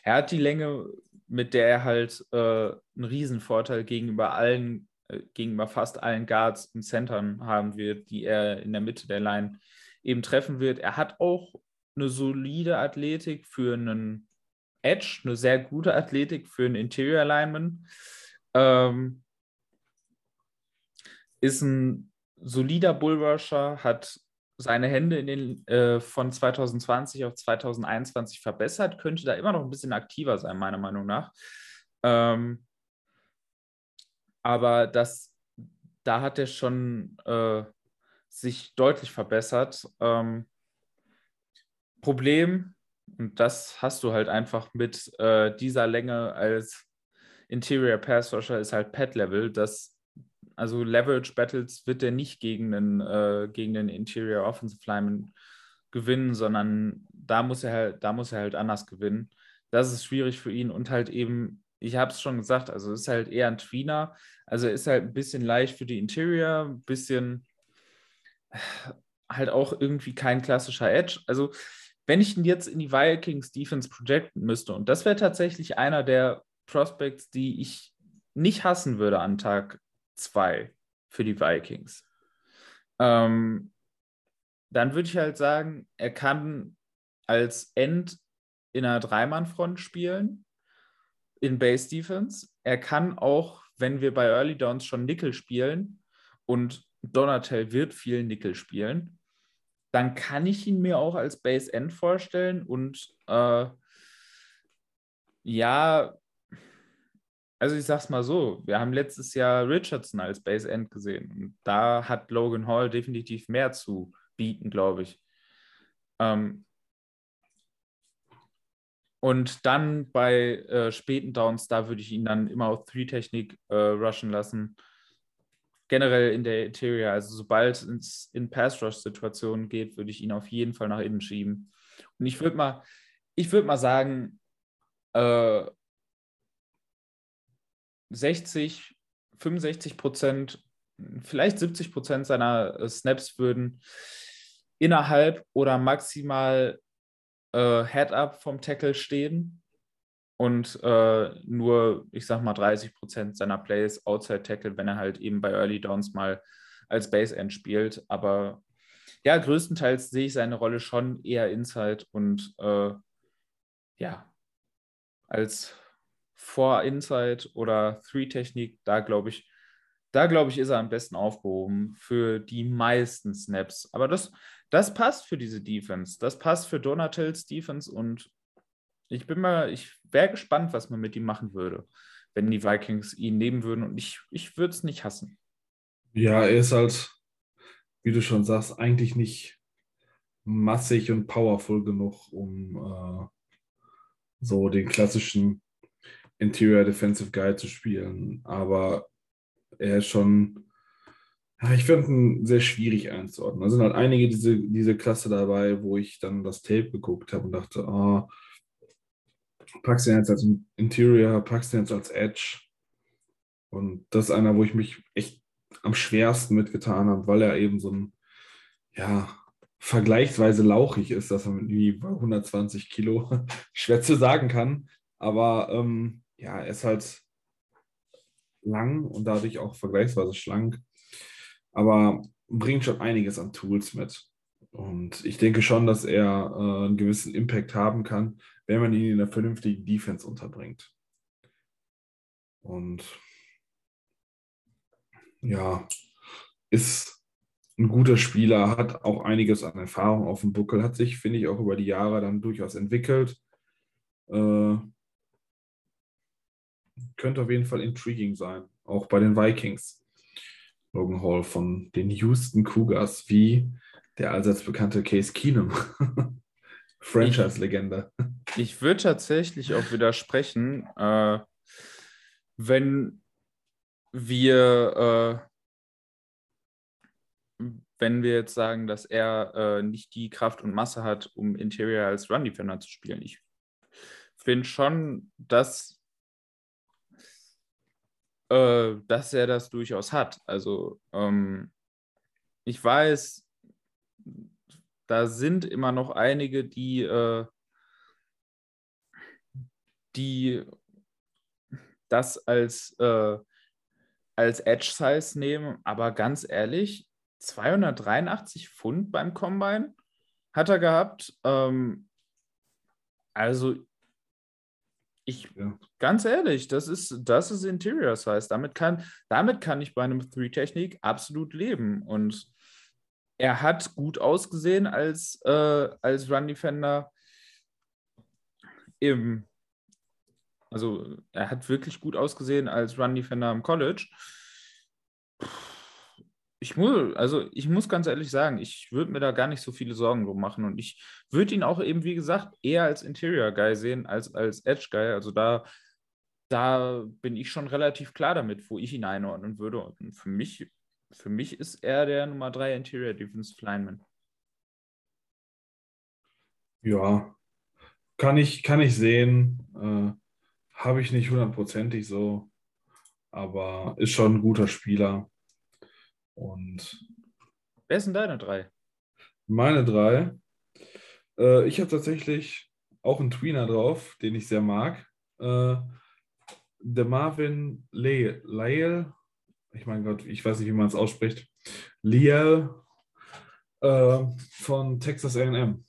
Er hat die Länge mit der er halt äh, einen Riesenvorteil gegenüber allen, äh, gegenüber fast allen Guards und Centern haben wird, die er in der Mitte der Line eben treffen wird. Er hat auch eine solide Athletik für einen Edge, eine sehr gute Athletik für einen Interior Alignment. Ähm, ist ein solider Bullrusher, hat seine Hände in den, äh, von 2020 auf 2021 verbessert, könnte da immer noch ein bisschen aktiver sein, meiner Meinung nach. Ähm, aber das, da hat er schon äh, sich deutlich verbessert. Ähm, Problem, und das hast du halt einfach mit äh, dieser Länge als Interior Pass Rusher, ist halt Pad Level, dass also Leverage Battles wird er nicht gegen einen, äh, gegen den Interior Offensive Lineman gewinnen, sondern da muss er halt, da muss er halt anders gewinnen. Das ist schwierig für ihn und halt eben, ich habe es schon gesagt, also ist halt eher ein Tweener. Also ist halt ein bisschen leicht für die Interior, ein bisschen halt auch irgendwie kein klassischer Edge. Also wenn ich ihn jetzt in die Vikings Defense projecten müsste, und das wäre tatsächlich einer der Prospects, die ich nicht hassen würde an Tag 2 für die Vikings. Ähm, dann würde ich halt sagen, er kann als End in einer Dreimannfront spielen, in Base Defense. Er kann auch, wenn wir bei Early Downs schon Nickel spielen und Donatel wird viel Nickel spielen, dann kann ich ihn mir auch als Base End vorstellen und äh, ja, also ich sag's mal so, wir haben letztes Jahr Richardson als Base End gesehen. Und da hat Logan Hall definitiv mehr zu bieten, glaube ich. Ähm und dann bei äh, späten Downs, da würde ich ihn dann immer auf Three-Technik äh, rushen lassen. Generell in der Interior, also sobald es in Pass-Rush-Situationen geht, würde ich ihn auf jeden Fall nach innen schieben. Und ich würde mal, ich würde mal sagen, äh, 60, 65 Prozent, vielleicht 70 Prozent seiner äh, Snaps würden innerhalb oder maximal äh, Head-Up vom Tackle stehen und äh, nur, ich sag mal, 30 Prozent seiner Plays Outside Tackle, wenn er halt eben bei Early Downs mal als Base End spielt. Aber ja, größtenteils sehe ich seine Rolle schon eher Inside und äh, ja, als vor Inside oder Three-Technik, da glaube ich, da glaube ich, ist er am besten aufgehoben für die meisten Snaps. Aber das, das passt für diese Defense. Das passt für Donatels Defense und ich bin mal, ich wäre gespannt, was man mit ihm machen würde, wenn die Vikings ihn nehmen würden und ich, ich würde es nicht hassen. Ja, er ist halt, wie du schon sagst, eigentlich nicht massig und powerful genug, um äh, so den klassischen Interior Defensive Guy zu spielen. Aber er ist schon, ja, ich finde ihn sehr schwierig einzuordnen. Da sind halt einige diese, diese Klasse dabei, wo ich dann das Tape geguckt habe und dachte, oh, packst ihn jetzt als Interior, packst ihn jetzt als Edge. Und das ist einer, wo ich mich echt am schwersten mitgetan habe, weil er eben so ein, ja, vergleichsweise lauchig ist, dass er wie bei 120 Kilo schwer zu sagen kann. Aber ähm, ja, er ist halt lang und dadurch auch vergleichsweise schlank. Aber bringt schon einiges an Tools mit. Und ich denke schon, dass er äh, einen gewissen Impact haben kann, wenn man ihn in einer vernünftigen Defense unterbringt. Und ja, ist ein guter Spieler, hat auch einiges an Erfahrung auf dem Buckel, hat sich, finde ich, auch über die Jahre dann durchaus entwickelt. Äh, könnte auf jeden Fall intriguing sein, auch bei den Vikings. Logan Hall von den Houston Cougars, wie der allseits bekannte Case Keenum. Franchise-Legende. Ich, ich würde tatsächlich auch widersprechen, äh, wenn wir, äh, wenn wir jetzt sagen, dass er äh, nicht die Kraft und Masse hat, um Interior als Run-Defender zu spielen. Ich finde schon, dass, äh, dass er das durchaus hat. Also ähm, ich weiß, da sind immer noch einige, die, äh, die das als, äh, als Edge-Size nehmen. Aber ganz ehrlich, 283 Pfund beim Combine hat er gehabt. Ähm, also ich, ja. ganz ehrlich, das ist, das ist Interior Size. Damit kann, damit kann ich bei einem Three-Technik absolut leben. Und er hat gut ausgesehen als, äh, als Run-Defender im, also er hat wirklich gut ausgesehen als Run-Defender im College. Ich muss, also ich muss ganz ehrlich sagen, ich würde mir da gar nicht so viele Sorgen drum machen und ich würde ihn auch eben, wie gesagt, eher als Interior Guy sehen als als Edge Guy. Also da, da bin ich schon relativ klar damit, wo ich ihn einordnen würde. Und für mich, für mich ist er der Nummer 3 Interior Defense Lineman. Ja, kann ich, kann ich sehen. Äh, habe ich nicht hundertprozentig so, aber ist schon ein guter Spieler. Und Wer sind deine drei? Meine drei. Äh, ich habe tatsächlich auch einen Tweener drauf, den ich sehr mag. Äh, der Marvin Lyle, ich meine Gott, ich weiß nicht, wie man es ausspricht. Liel äh, von Texas AM.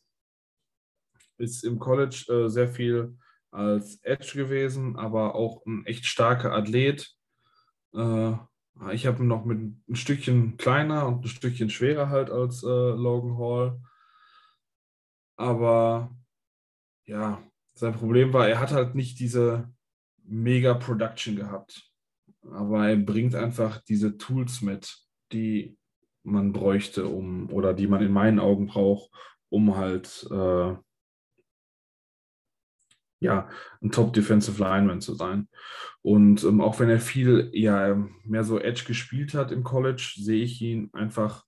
Ist im College äh, sehr viel als Edge gewesen, aber auch ein echt starker Athlet. Äh, ich habe ihn noch mit ein Stückchen kleiner und ein Stückchen schwerer halt als äh, Logan Hall. Aber ja, sein Problem war, er hat halt nicht diese mega Production gehabt. Aber er bringt einfach diese Tools mit, die man bräuchte, um oder die man in meinen Augen braucht, um halt äh, ja, ein Top Defensive Lineman zu sein. Und ähm, auch wenn er viel ja, mehr so Edge gespielt hat im College, sehe ich ihn einfach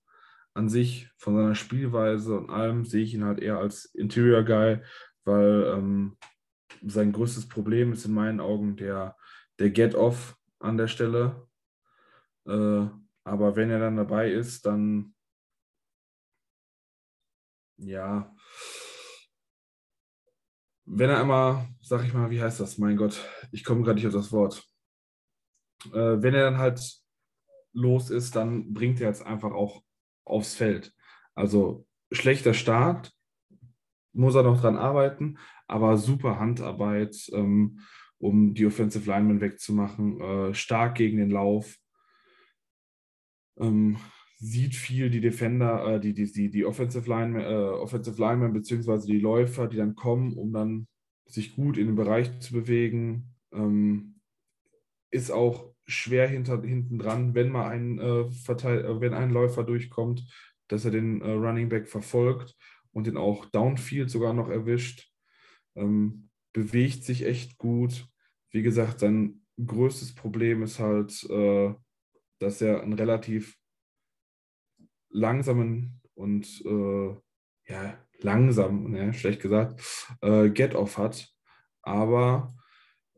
an sich von seiner Spielweise und allem, sehe ich ihn halt eher als Interior Guy, weil ähm, sein größtes Problem ist in meinen Augen der, der Get-Off an der Stelle. Äh, aber wenn er dann dabei ist, dann ja, wenn er einmal, sag ich mal, wie heißt das? Mein Gott, ich komme gerade nicht auf das Wort. Äh, wenn er dann halt los ist, dann bringt er jetzt einfach auch aufs Feld. Also schlechter Start, muss er noch dran arbeiten, aber super Handarbeit, ähm, um die Offensive Linemen wegzumachen, äh, stark gegen den Lauf. Ähm, sieht viel die Defender, äh, die, die, die, die Offensive Linemen, äh, Offensive Linemen beziehungsweise die Läufer, die dann kommen, um dann sich gut in den Bereich zu bewegen. Ähm, ist auch schwer hinter, hinten dran, wenn mal ein, äh, Verteil, äh, wenn ein Läufer durchkommt, dass er den äh, Running Back verfolgt und den auch Downfield sogar noch erwischt. Ähm, bewegt sich echt gut. Wie gesagt, sein größtes Problem ist halt, äh, dass er ein relativ langsamen und äh, ja, langsam, ne, schlecht gesagt, äh, Get-Off hat. Aber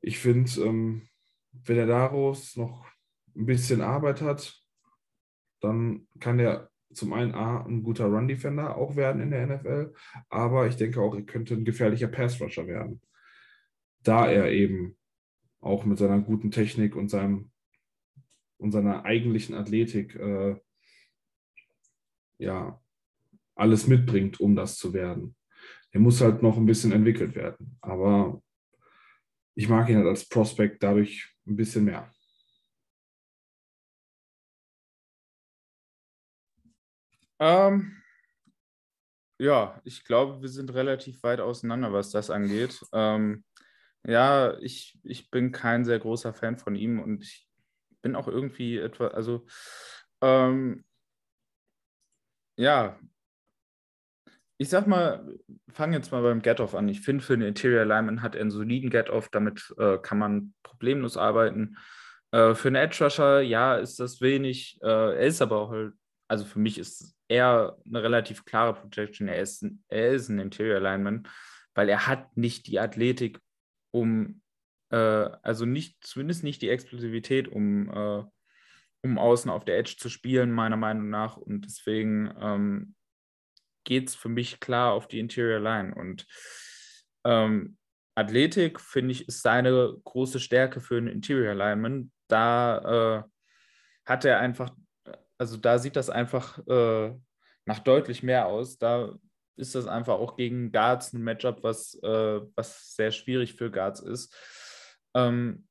ich finde, ähm, wenn er daraus noch ein bisschen Arbeit hat, dann kann er zum einen A, ein guter Run-Defender auch werden in der NFL, aber ich denke auch, er könnte ein gefährlicher Pass-Rusher werden. Da er eben auch mit seiner guten Technik und seinem und seiner eigentlichen Athletik äh, ja alles mitbringt, um das zu werden. Er muss halt noch ein bisschen entwickelt werden. Aber ich mag ihn halt als Prospect dadurch ein bisschen mehr. Ähm, ja, ich glaube, wir sind relativ weit auseinander, was das angeht. Ähm, ja, ich, ich bin kein sehr großer Fan von ihm und ich bin auch irgendwie etwa, also ähm, ja, ich sag mal, fange jetzt mal beim Get-Off an. Ich finde, für einen Interior Lineman hat er einen soliden Get-Off, damit äh, kann man problemlos arbeiten. Äh, für einen Edge Rusher, ja, ist das wenig. Äh, er ist aber auch halt, also für mich ist er eine relativ klare Projection. Er ist, er ist ein Interior Lineman, weil er hat nicht die Athletik, um, äh, also nicht, zumindest nicht die Explosivität, um, äh, um außen auf der Edge zu spielen, meiner Meinung nach. Und deswegen ähm, geht es für mich klar auf die Interior Line. Und ähm, Athletik, finde ich, ist seine große Stärke für einen Interior Lineman. Da äh, hat er einfach, also da sieht das einfach äh, nach deutlich mehr aus. Da ist das einfach auch gegen Guards ein Matchup, was, äh, was sehr schwierig für Guards ist. Ähm,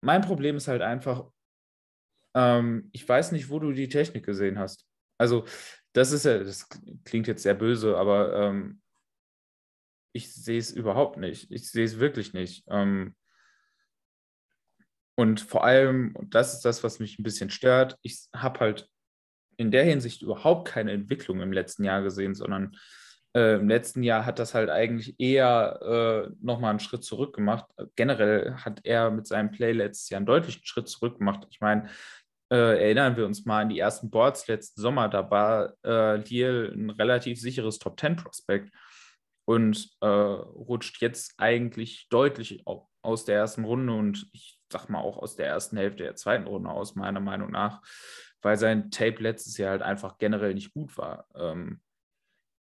mein Problem ist halt einfach, ähm, ich weiß nicht, wo du die Technik gesehen hast. Also das ist ja, das klingt jetzt sehr böse, aber ähm, ich sehe es überhaupt nicht. Ich sehe es wirklich nicht. Ähm, und vor allem, das ist das, was mich ein bisschen stört, ich habe halt in der Hinsicht überhaupt keine Entwicklung im letzten Jahr gesehen, sondern äh, im letzten Jahr hat das halt eigentlich eher äh, nochmal einen Schritt zurück gemacht. Generell hat er mit seinem Play letztes Jahr einen deutlichen Schritt zurück gemacht. Ich meine, äh, erinnern wir uns mal an die ersten Boards letzten Sommer, da war äh, Liel ein relativ sicheres Top-10-Prospekt und äh, rutscht jetzt eigentlich deutlich aus der ersten Runde und ich sag mal auch aus der ersten Hälfte der zweiten Runde aus, meiner Meinung nach, weil sein Tape letztes Jahr halt einfach generell nicht gut war. Ähm,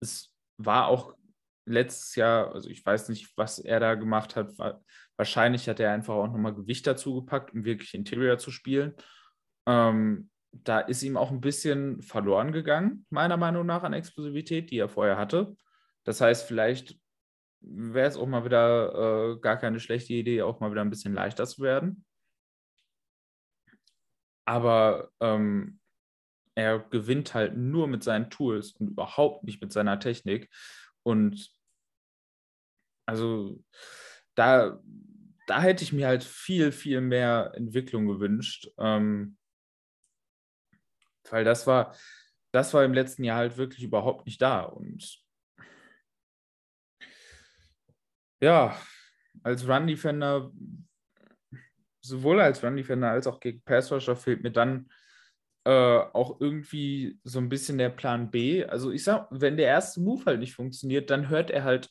es war auch letztes Jahr, also ich weiß nicht, was er da gemacht hat, wahrscheinlich hat er einfach auch nochmal Gewicht dazu gepackt, um wirklich Interior zu spielen. Ähm, da ist ihm auch ein bisschen verloren gegangen, meiner Meinung nach, an Explosivität, die er vorher hatte. Das heißt, vielleicht wäre es auch mal wieder äh, gar keine schlechte Idee, auch mal wieder ein bisschen leichter zu werden. Aber ähm, er gewinnt halt nur mit seinen Tools und überhaupt nicht mit seiner Technik. Und also da, da hätte ich mir halt viel, viel mehr Entwicklung gewünscht. Ähm, weil das war, das war im letzten Jahr halt wirklich überhaupt nicht da. Und ja, als Run-Defender, sowohl als Run-Defender als auch gegen Pass-Rusher fehlt mir dann äh, auch irgendwie so ein bisschen der Plan B. Also ich sag, wenn der erste Move halt nicht funktioniert, dann hört er halt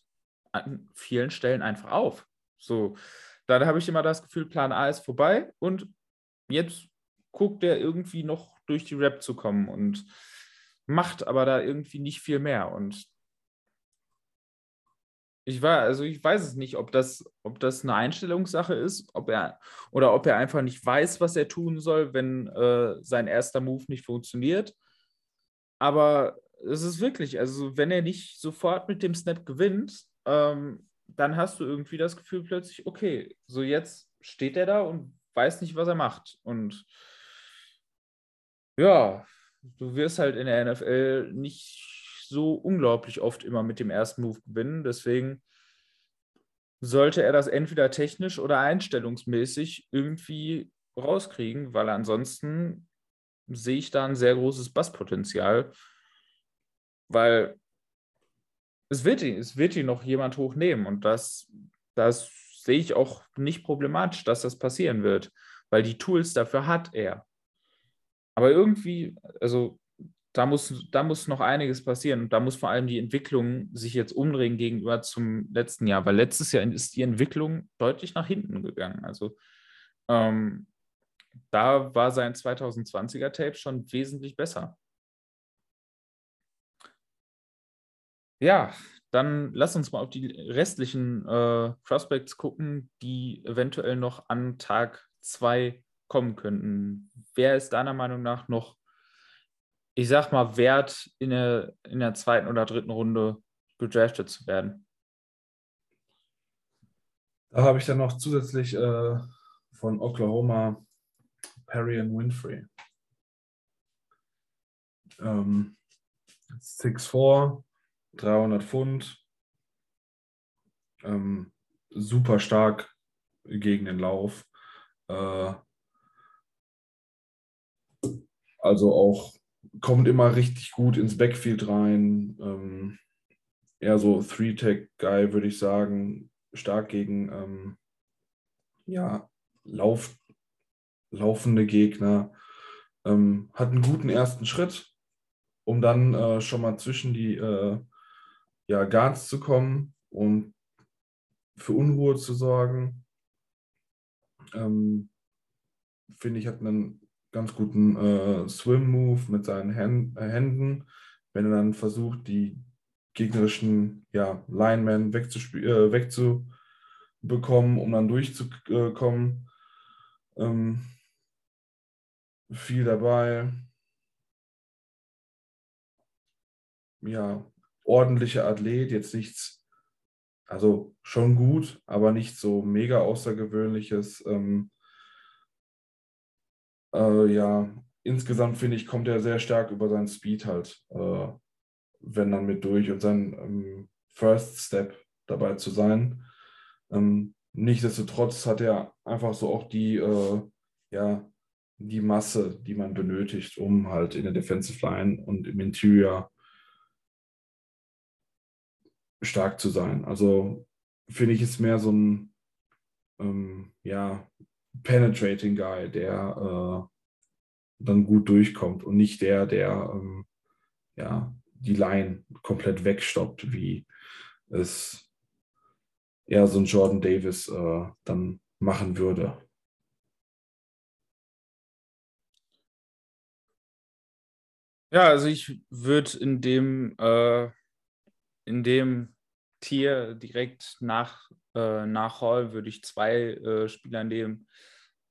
an vielen Stellen einfach auf. So, dann habe ich immer das Gefühl, Plan A ist vorbei und jetzt guckt er irgendwie noch durch die Rap zu kommen und macht aber da irgendwie nicht viel mehr. Und ich war, also ich weiß es nicht, ob das, ob das eine Einstellungssache ist, ob er oder ob er einfach nicht weiß, was er tun soll, wenn äh, sein erster Move nicht funktioniert. Aber es ist wirklich, also wenn er nicht sofort mit dem Snap gewinnt, ähm, dann hast du irgendwie das Gefühl plötzlich, okay, so jetzt steht er da und weiß nicht, was er macht. Und ja, du wirst halt in der NFL nicht so unglaublich oft immer mit dem ersten Move gewinnen. Deswegen sollte er das entweder technisch oder einstellungsmäßig irgendwie rauskriegen, weil ansonsten sehe ich da ein sehr großes Basspotenzial, weil es wird ihn, es wird ihn noch jemand hochnehmen und das, das sehe ich auch nicht problematisch, dass das passieren wird, weil die Tools dafür hat er. Aber irgendwie, also da muss, da muss noch einiges passieren. Und da muss vor allem die Entwicklung sich jetzt umdrehen gegenüber zum letzten Jahr, weil letztes Jahr ist die Entwicklung deutlich nach hinten gegangen. Also ähm, da war sein 2020er Tape schon wesentlich besser. Ja, dann lass uns mal auf die restlichen äh, Prospects gucken, die eventuell noch an Tag 2 kommen könnten. Wer ist deiner Meinung nach noch ich sag mal, wert, in der, in der zweiten oder dritten Runde gedraftet zu werden? Da habe ich dann noch zusätzlich äh, von Oklahoma Perry and Winfrey. Ähm, 6'4, 300 Pfund. Ähm, super stark gegen den Lauf. Äh, also auch kommt immer richtig gut ins Backfield rein. Ähm, eher so Three-Tech-Guy, würde ich sagen. Stark gegen ähm, ja, Lauf, laufende Gegner. Ähm, hat einen guten ersten Schritt, um dann äh, schon mal zwischen die äh, ja, Guards zu kommen und für Unruhe zu sorgen. Ähm, Finde ich, hat einen ganz guten äh, Swim-Move mit seinen Händen, äh, Händen, wenn er dann versucht, die gegnerischen ja, Linemen äh, wegzubekommen, um dann durchzukommen. Ähm, viel dabei. Ja, ordentlicher Athlet, jetzt nichts, also schon gut, aber nicht so mega außergewöhnliches. Ähm, äh, ja, insgesamt finde ich, kommt er sehr stark über seinen Speed halt, äh, wenn dann mit durch und sein ähm, First Step dabei zu sein. Ähm, nichtsdestotrotz hat er einfach so auch die, äh, ja, die Masse, die man benötigt, um halt in der Defensive Line und im Interior stark zu sein. Also finde ich es mehr so ein ähm, ja, penetrating Guy, der äh, dann gut durchkommt und nicht der, der ähm, ja, die Line komplett wegstoppt, wie es eher so ein Jordan Davis äh, dann machen würde. Ja, also ich würde in dem äh, in dem Tier direkt nach, äh, nach Hall würde ich zwei äh, Spieler nehmen.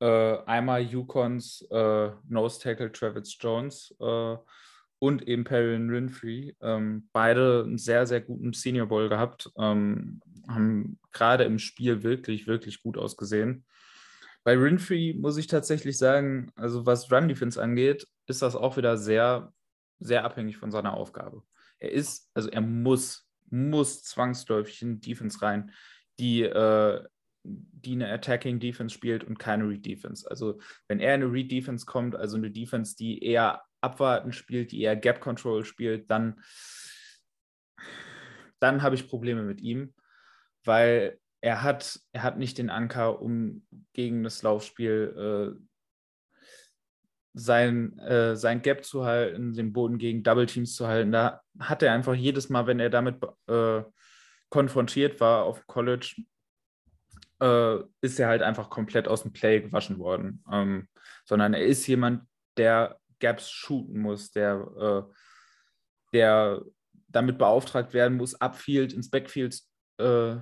Äh, einmal Yukons äh, Nose Tackle Travis Jones äh, und eben Perrin Winfrey. Ähm, beide einen sehr, sehr guten Senior Bowl gehabt. Ähm, haben gerade im Spiel wirklich, wirklich gut ausgesehen. Bei Winfrey muss ich tatsächlich sagen, also was Run Defense angeht, ist das auch wieder sehr, sehr abhängig von seiner Aufgabe. Er ist, also er muss, muss zwangsläufig in Defense rein, die, äh, die eine Attacking Defense spielt und keine Read Defense. Also wenn er in eine Read Defense kommt, also eine Defense, die eher abwarten spielt, die eher Gap Control spielt, dann, dann habe ich Probleme mit ihm, weil er hat, er hat nicht den Anker, um gegen das Laufspiel äh, sein, äh, sein Gap zu halten, den Boden gegen Double Teams zu halten. Da hat er einfach jedes Mal, wenn er damit äh, konfrontiert war auf College, äh, ist er halt einfach komplett aus dem Play gewaschen worden. Ähm, sondern er ist jemand, der Gaps shooten muss, der, äh, der damit beauftragt werden muss, Upfield ins Backfield äh,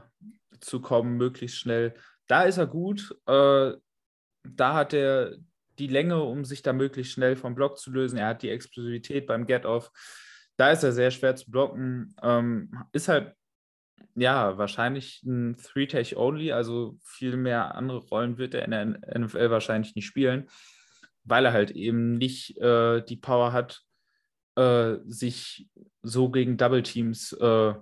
zu kommen, möglichst schnell. Da ist er gut. Äh, da hat er die Länge, um sich da möglichst schnell vom Block zu lösen. Er hat die Explosivität beim Get-Off. Da ist er sehr schwer zu blocken. Ähm, ist halt, ja, wahrscheinlich ein Three-Tech-Only, also viel mehr andere Rollen wird er in der NFL wahrscheinlich nicht spielen, weil er halt eben nicht äh, die Power hat, äh, sich so gegen Double-Teams äh,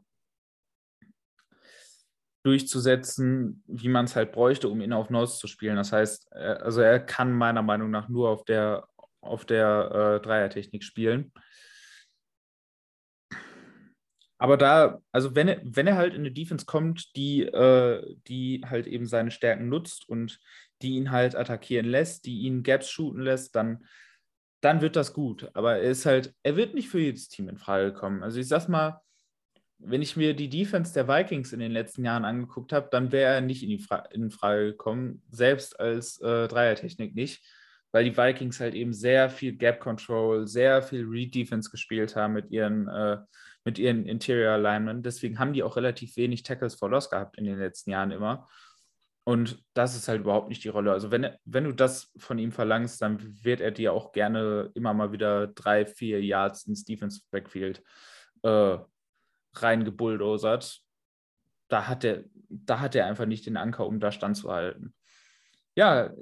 durchzusetzen, wie man es halt bräuchte, um ihn auf Nose zu spielen. Das heißt, er, also er kann meiner Meinung nach nur auf der, auf der äh, Dreiertechnik spielen. Aber da, also wenn er, wenn er halt in eine Defense kommt, die, äh, die halt eben seine Stärken nutzt und die ihn halt attackieren lässt, die ihn Gaps shooten lässt, dann, dann wird das gut. Aber er ist halt, er wird nicht für jedes Team in Frage kommen. Also ich sag's mal, wenn ich mir die Defense der Vikings in den letzten Jahren angeguckt habe, dann wäre er nicht in, die Fra in Frage gekommen, selbst als äh, Dreiertechnik nicht, weil die Vikings halt eben sehr viel Gap Control, sehr viel Read Defense gespielt haben mit ihren, äh, mit ihren Interior Alignment. Deswegen haben die auch relativ wenig Tackles for Loss gehabt in den letzten Jahren immer. Und das ist halt überhaupt nicht die Rolle. Also wenn, wenn du das von ihm verlangst, dann wird er dir auch gerne immer mal wieder drei, vier Yards ins Defensive Backfield äh, reingebulldozert. Da hat er, da hat er einfach nicht den Anker, um da standzuhalten. Ja,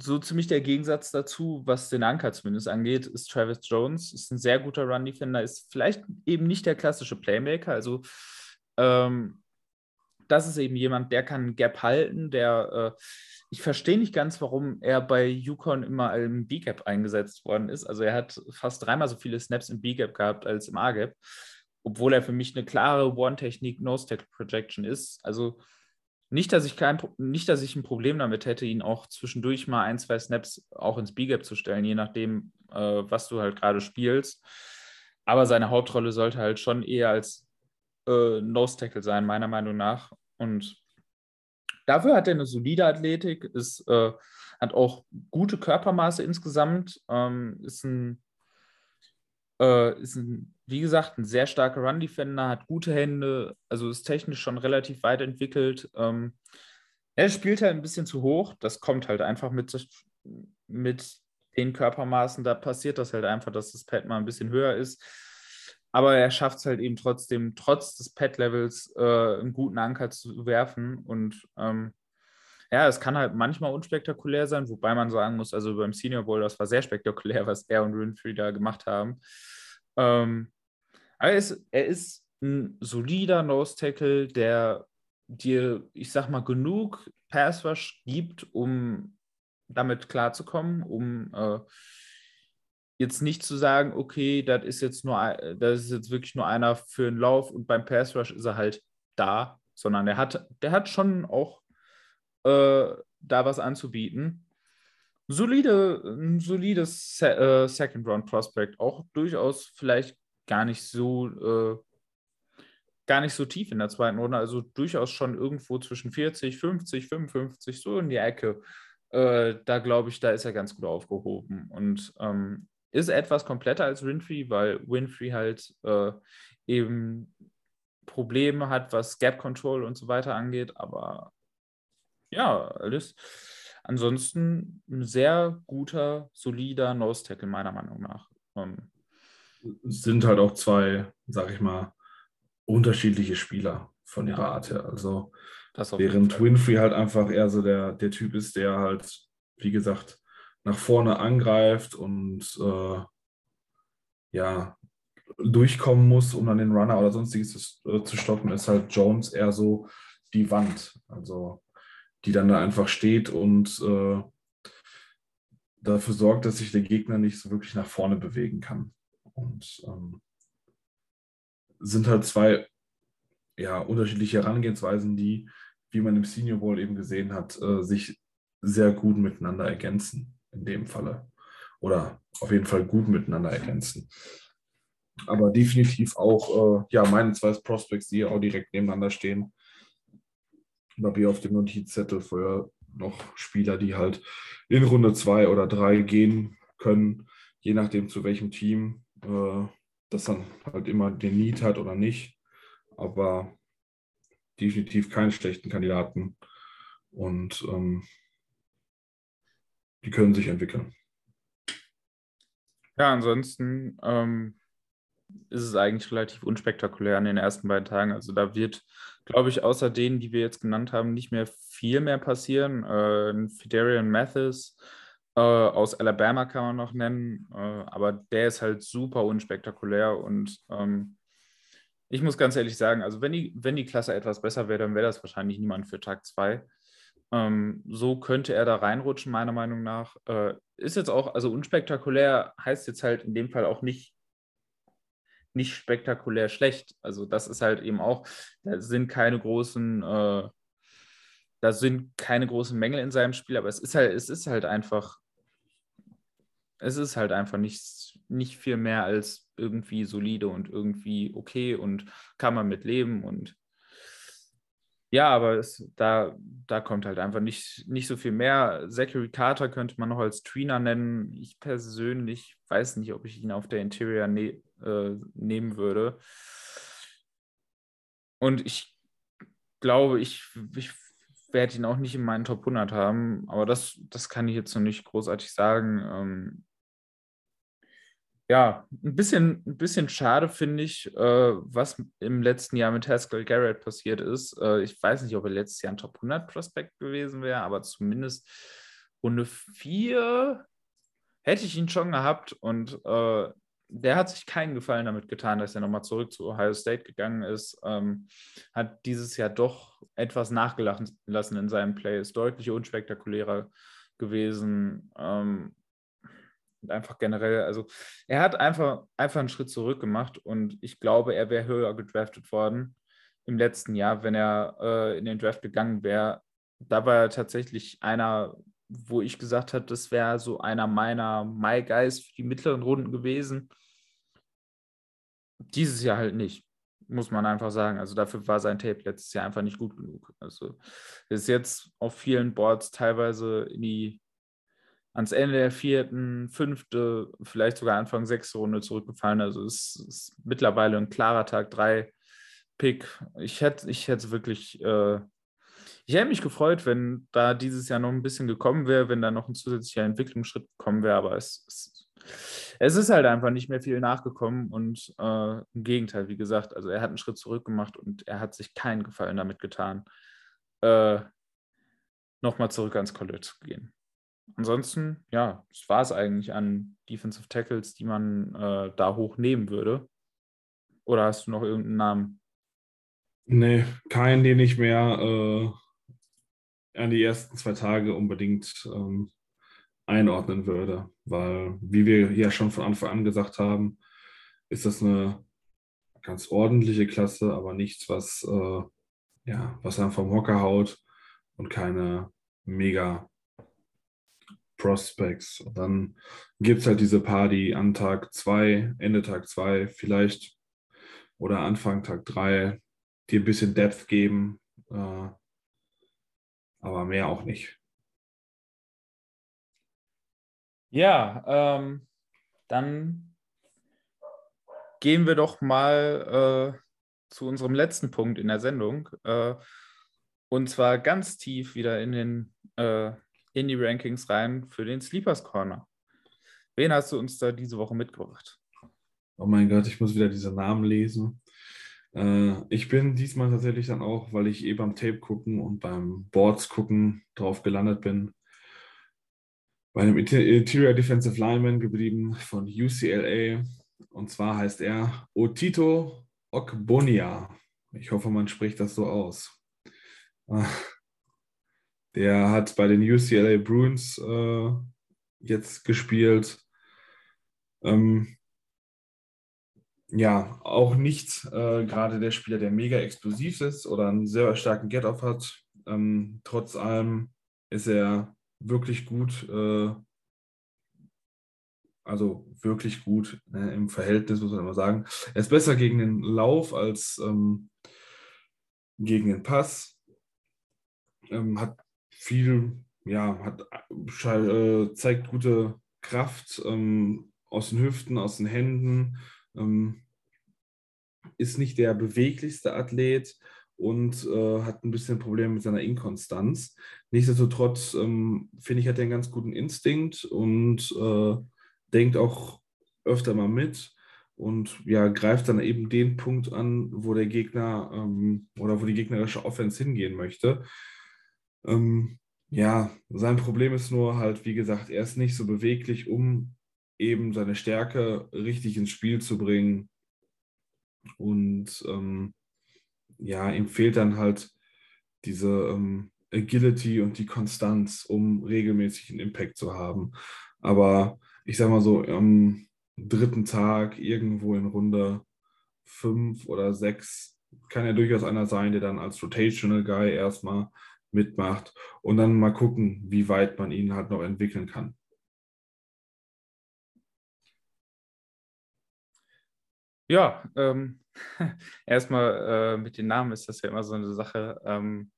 so ziemlich der Gegensatz dazu, was den Anker zumindest angeht, ist Travis Jones. Ist ein sehr guter Run-Defender, ist vielleicht eben nicht der klassische Playmaker. Also, ähm, das ist eben jemand, der kann Gap halten, der. Äh, ich verstehe nicht ganz, warum er bei Yukon immer im B-Gap eingesetzt worden ist. Also er hat fast dreimal so viele Snaps im B-Gap gehabt als im A-Gap, obwohl er für mich eine klare One-Technik Nose-Tackle-Projection ist. Also nicht, dass ich kein, nicht, dass ich ein Problem damit hätte, ihn auch zwischendurch mal ein, zwei Snaps auch ins B-Gap zu stellen, je nachdem, äh, was du halt gerade spielst. Aber seine Hauptrolle sollte halt schon eher als äh, Nose-Tackle sein, meiner Meinung nach. Und dafür hat er eine solide Athletik, ist, äh, hat auch gute Körpermaße insgesamt, ähm, ist ein äh, ist ein, wie gesagt, ein sehr starker Run-Defender, hat gute Hände, also ist technisch schon relativ weit entwickelt. Ähm, er spielt halt ein bisschen zu hoch. Das kommt halt einfach mit, mit den Körpermaßen. Da passiert das halt einfach, dass das Pad mal ein bisschen höher ist. Aber er schafft es halt eben trotzdem, trotz des Pad-Levels, äh, einen guten Anker zu werfen. Und ähm, ja, es kann halt manchmal unspektakulär sein, wobei man sagen muss, also beim Senior Bowl, das war sehr spektakulär, was er und Winfrey da gemacht haben. Ähm, er ist, er ist ein solider Nose Tackle, der dir, ich sag mal, genug Pass Rush gibt, um damit klarzukommen, um äh, jetzt nicht zu sagen, okay, das ist jetzt nur, das ist jetzt wirklich nur einer für einen Lauf und beim Pass Rush ist er halt da, sondern der hat, der hat schon auch äh, da was anzubieten. Solide, ein solides Se äh, Second Round Prospect, auch durchaus vielleicht gar nicht so äh, gar nicht so tief in der zweiten Runde, also durchaus schon irgendwo zwischen 40, 50, 55, so in die Ecke. Äh, da glaube ich, da ist er ganz gut aufgehoben und ähm, ist etwas kompletter als Winfrey, weil Winfrey halt äh, eben Probleme hat, was Gap Control und so weiter angeht, aber ja, alles. Ansonsten ein sehr guter, solider Nose Tackle, meiner Meinung nach. Ähm, sind halt auch zwei, sag ich mal, unterschiedliche Spieler von ihrer ja. Art her. Also während Winfrey halt einfach eher so der, der Typ ist, der halt, wie gesagt, nach vorne angreift und äh, ja, durchkommen muss, um dann den Runner oder sonstiges zu, äh, zu stoppen, ist halt Jones eher so die Wand. Also die dann da einfach steht und äh, dafür sorgt, dass sich der Gegner nicht so wirklich nach vorne bewegen kann. Und ähm, sind halt zwei ja, unterschiedliche Herangehensweisen, die, wie man im Senior Bowl eben gesehen hat, äh, sich sehr gut miteinander ergänzen in dem Falle. Oder auf jeden Fall gut miteinander ergänzen. Aber definitiv auch, äh, ja, meine zwei Prospects, die auch direkt nebeneinander stehen, hier auf dem Notizzettel vorher noch Spieler, die halt in Runde zwei oder drei gehen können, je nachdem zu welchem Team äh, das dann halt immer den Need hat oder nicht. Aber definitiv keine schlechten Kandidaten und ähm, die können sich entwickeln. Ja, ansonsten ähm, ist es eigentlich relativ unspektakulär an den ersten beiden Tagen. Also da wird, glaube ich, außer denen, die wir jetzt genannt haben, nicht mehr viel mehr passieren. Äh, Fiderian Mathis äh, aus Alabama kann man noch nennen, äh, aber der ist halt super unspektakulär und ähm, ich muss ganz ehrlich sagen, also wenn die, wenn die Klasse etwas besser wäre, dann wäre das wahrscheinlich niemand für Tag 2. Ähm, so könnte er da reinrutschen, meiner Meinung nach. Äh, ist jetzt auch, also unspektakulär heißt jetzt halt in dem Fall auch nicht nicht spektakulär schlecht. Also das ist halt eben auch, da sind keine großen, äh, da sind keine großen Mängel in seinem Spiel, aber es ist halt, es ist halt einfach, es ist halt einfach nicht, nicht viel mehr als irgendwie solide und irgendwie okay und kann man mit leben und Ja, aber es, da, da kommt halt einfach nicht, nicht so viel mehr. Zachary Carter könnte man noch als Tweener nennen. Ich persönlich weiß nicht, ob ich ihn auf der Interior ne äh, nehmen würde. Und ich glaube, ich, ich werde ihn auch nicht in meinen Top 100 haben, aber das, das kann ich jetzt noch nicht großartig sagen. Ähm, ja, ein bisschen, ein bisschen schade finde ich, äh, was im letzten Jahr mit Haskell Garrett passiert ist. Äh, ich weiß nicht, ob er letztes Jahr ein Top 100 Prospekt gewesen wäre, aber zumindest Runde 4 hätte ich ihn schon gehabt und äh, der hat sich keinen Gefallen damit getan, dass er nochmal zurück zu Ohio State gegangen ist. Ähm, hat dieses Jahr doch etwas nachgelassen in seinem Play, ist deutlich unspektakulärer gewesen. Ähm, einfach generell, also er hat einfach, einfach einen Schritt zurück gemacht und ich glaube, er wäre höher gedraftet worden im letzten Jahr, wenn er äh, in den Draft gegangen wäre. Da war er tatsächlich einer, wo ich gesagt habe, das wäre so einer meiner My Guys für die mittleren Runden gewesen. Dieses Jahr halt nicht, muss man einfach sagen. Also dafür war sein Tape letztes Jahr einfach nicht gut genug. Also ist jetzt auf vielen Boards teilweise in die ans Ende der vierten, fünfte, vielleicht sogar Anfang sechste Runde zurückgefallen. Also es ist mittlerweile ein klarer Tag 3 Pick. Ich hätte ich hätte wirklich, äh, ich hätte mich gefreut, wenn da dieses Jahr noch ein bisschen gekommen wäre, wenn da noch ein zusätzlicher Entwicklungsschritt gekommen wäre, aber es, es, es ist halt einfach nicht mehr viel nachgekommen und äh, im Gegenteil, wie gesagt, also er hat einen Schritt zurück gemacht und er hat sich keinen Gefallen damit getan, äh, nochmal zurück ans College zu gehen ansonsten, ja, das war es eigentlich an Defensive Tackles, die man äh, da hochnehmen würde. Oder hast du noch irgendeinen Namen? Nee, keinen, den ich mehr äh, an die ersten zwei Tage unbedingt ähm, einordnen würde. Weil, wie wir ja schon von Anfang an gesagt haben, ist das eine ganz ordentliche Klasse, aber nichts, was, äh, ja, was einem vom Hocker haut und keine mega Prospects. Und dann gibt es halt diese Party an Tag 2, Ende Tag 2 vielleicht oder Anfang Tag 3, die ein bisschen Depth geben, äh, aber mehr auch nicht. Ja, ähm, dann gehen wir doch mal äh, zu unserem letzten Punkt in der Sendung. Äh, und zwar ganz tief wieder in den äh, in die Rankings rein für den Sleepers Corner. Wen hast du uns da diese Woche mitgebracht? Oh mein Gott, ich muss wieder diese Namen lesen. Äh, ich bin diesmal tatsächlich dann auch, weil ich eh beim Tape gucken und beim Boards gucken drauf gelandet bin, bei einem Interior Defensive Lineman geblieben von UCLA. Und zwar heißt er Otito Okbonia. Ich hoffe, man spricht das so aus. Der hat bei den UCLA Bruins äh, jetzt gespielt. Ähm, ja, auch nicht äh, gerade der Spieler, der mega explosiv ist oder einen sehr starken Get-Off hat. Ähm, trotz allem ist er wirklich gut, äh, also wirklich gut ne, im Verhältnis, muss man immer sagen. Er ist besser gegen den Lauf als ähm, gegen den Pass. Ähm, hat viel, ja, hat, äh, zeigt gute Kraft ähm, aus den Hüften, aus den Händen, ähm, ist nicht der beweglichste Athlet und äh, hat ein bisschen Probleme mit seiner Inkonstanz. Nichtsdestotrotz ähm, finde ich, hat er einen ganz guten Instinkt und äh, denkt auch öfter mal mit und ja, greift dann eben den Punkt an, wo der Gegner ähm, oder wo die gegnerische Offense hingehen möchte. Ähm, ja, sein Problem ist nur halt, wie gesagt, er ist nicht so beweglich, um eben seine Stärke richtig ins Spiel zu bringen. Und ähm, ja, ihm fehlt dann halt diese ähm, Agility und die Konstanz, um regelmäßig einen Impact zu haben. Aber ich sag mal so, am dritten Tag irgendwo in Runde fünf oder sechs kann er durchaus einer sein, der dann als Rotational Guy erstmal mitmacht und dann mal gucken, wie weit man ihn halt noch entwickeln kann. Ja, ähm, erstmal äh, mit den Namen ist das ja immer so eine Sache. Ähm,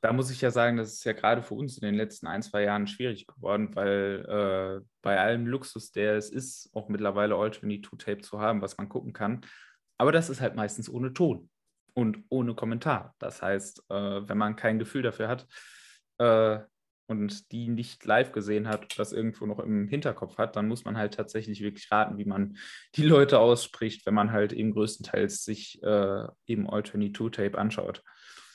da muss ich ja sagen, das ist ja gerade für uns in den letzten ein, zwei Jahren schwierig geworden, weil äh, bei allem Luxus, der es ist, auch mittlerweile All-22-Tape zu haben, was man gucken kann. Aber das ist halt meistens ohne Ton und ohne Kommentar. Das heißt, äh, wenn man kein Gefühl dafür hat, äh, und die nicht live gesehen hat, das irgendwo noch im Hinterkopf hat, dann muss man halt tatsächlich wirklich raten, wie man die Leute ausspricht, wenn man halt eben größtenteils sich äh, eben All-22-Tape anschaut.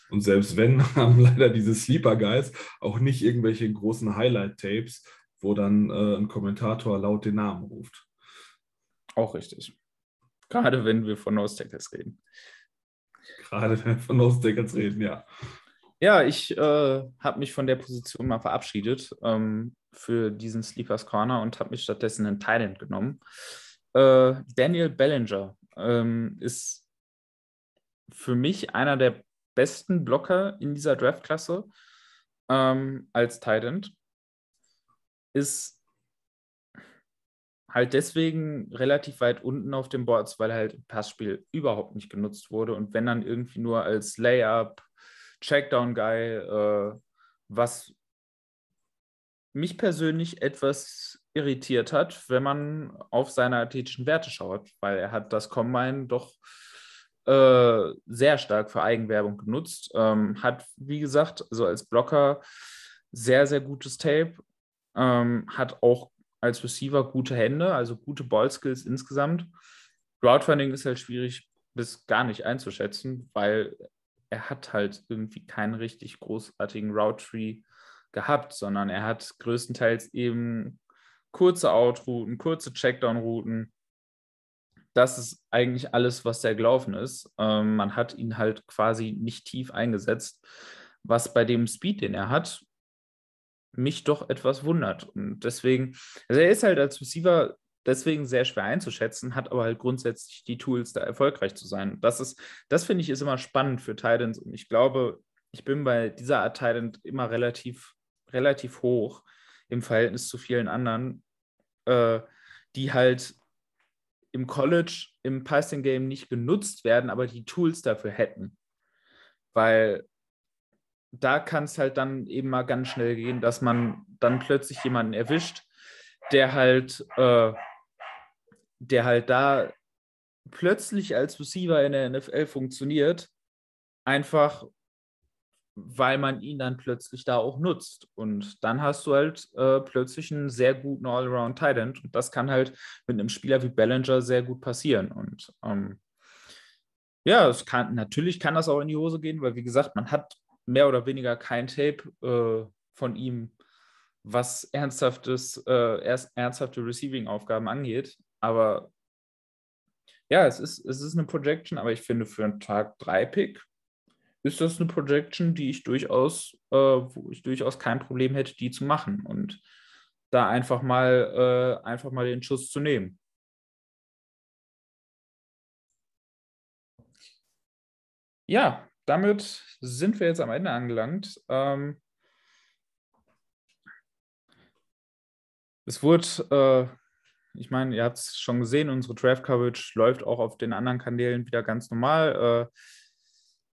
Und selbst wenn, haben leider diese Sleeper Guys auch nicht irgendwelche großen Highlight-Tapes, wo dann äh, ein Kommentator laut den Namen ruft. Auch richtig. Gerade wenn wir von Nose Tackles reden. Gerade wenn wir von Nose Tackles reden, ja. Ja, ich äh, habe mich von der Position mal verabschiedet ähm, für diesen Sleepers Corner und habe mich stattdessen einen Thailand genommen. Äh, Daniel Bellinger ähm, ist für mich einer der besten Blocker in dieser Draftklasse ähm, als Thailand. Ist halt deswegen relativ weit unten auf den Boards, weil halt Passspiel überhaupt nicht genutzt wurde und wenn dann irgendwie nur als Layup Checkdown-Guy, äh, was mich persönlich etwas irritiert hat, wenn man auf seine athletischen Werte schaut, weil er hat das Combine doch äh, sehr stark für Eigenwerbung genutzt, ähm, hat, wie gesagt, so als Blocker sehr, sehr gutes Tape, ähm, hat auch als Receiver gute Hände, also gute Ballskills insgesamt. Crowdfunding ist halt schwierig bis gar nicht einzuschätzen, weil er hat halt irgendwie keinen richtig großartigen Route Tree gehabt, sondern er hat größtenteils eben kurze Outrouten, kurze Checkdown-Routen. Das ist eigentlich alles, was der gelaufen ist. Ähm, man hat ihn halt quasi nicht tief eingesetzt, was bei dem Speed, den er hat, mich doch etwas wundert. Und deswegen, also er ist halt als Receiver deswegen sehr schwer einzuschätzen, hat aber halt grundsätzlich die Tools, da erfolgreich zu sein. Das ist, das finde ich, ist immer spannend für Titans und ich glaube, ich bin bei dieser Art Titan immer relativ, relativ hoch im Verhältnis zu vielen anderen, äh, die halt im College, im Passing Game nicht genutzt werden, aber die Tools dafür hätten. Weil da kann es halt dann eben mal ganz schnell gehen, dass man dann plötzlich jemanden erwischt, der halt äh, der halt da plötzlich als Receiver in der NFL funktioniert, einfach weil man ihn dann plötzlich da auch nutzt. Und dann hast du halt äh, plötzlich einen sehr guten Allround Tight End. Und das kann halt mit einem Spieler wie Ballinger sehr gut passieren. Und ähm, ja, es kann, natürlich kann das auch in die Hose gehen, weil wie gesagt, man hat mehr oder weniger kein Tape äh, von ihm, was ernsthaftes, äh, ernsthafte Receiving-Aufgaben angeht. Aber ja, es ist, es ist eine Projection, aber ich finde für einen Tag 3-Pick ist das eine Projection, die ich durchaus, äh, wo ich durchaus kein Problem hätte, die zu machen und da einfach mal, äh, einfach mal den Schuss zu nehmen. Ja, damit sind wir jetzt am Ende angelangt. Ähm, es wurde äh, ich meine, ihr habt es schon gesehen, unsere Draft-Coverage läuft auch auf den anderen Kanälen wieder ganz normal. Äh,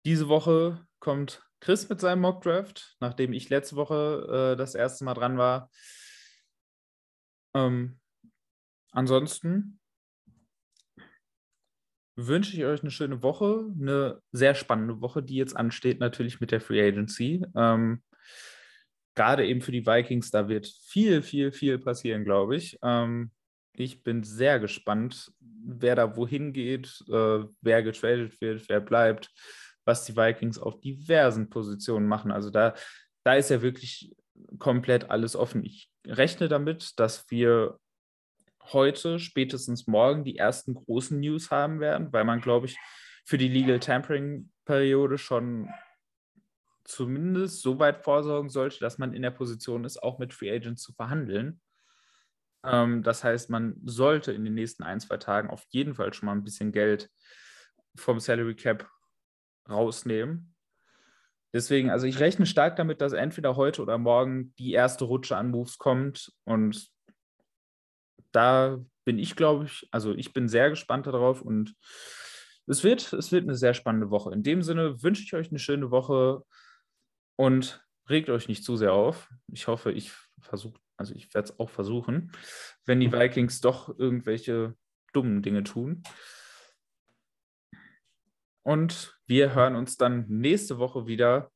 diese Woche kommt Chris mit seinem Mock-Draft, nachdem ich letzte Woche äh, das erste Mal dran war. Ähm, ansonsten wünsche ich euch eine schöne Woche, eine sehr spannende Woche, die jetzt ansteht, natürlich mit der Free Agency. Ähm, Gerade eben für die Vikings, da wird viel, viel, viel passieren, glaube ich. Ähm, ich bin sehr gespannt, wer da wohin geht, äh, wer getradet wird, wer bleibt, was die Vikings auf diversen Positionen machen. Also da, da ist ja wirklich komplett alles offen. Ich rechne damit, dass wir heute, spätestens morgen, die ersten großen News haben werden, weil man, glaube ich, für die Legal Tampering-Periode schon zumindest so weit vorsorgen sollte, dass man in der Position ist, auch mit Free Agents zu verhandeln. Ähm, das heißt, man sollte in den nächsten ein, zwei Tagen auf jeden Fall schon mal ein bisschen Geld vom Salary Cap rausnehmen. Deswegen, also ich rechne stark damit, dass entweder heute oder morgen die erste Rutsche an Moves kommt. Und da bin ich, glaube ich, also ich bin sehr gespannt darauf und es wird, es wird eine sehr spannende Woche. In dem Sinne wünsche ich euch eine schöne Woche und regt euch nicht zu sehr auf. Ich hoffe, ich versuche, also ich werde es auch versuchen, wenn die Vikings doch irgendwelche dummen Dinge tun. Und wir hören uns dann nächste Woche wieder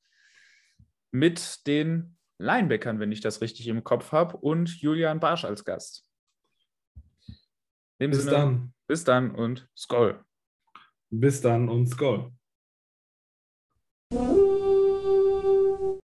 mit den Linebackern, wenn ich das richtig im Kopf habe, und Julian Barsch als Gast. bis Sinne, dann. Bis dann und Skoll. Bis dann und Skoll.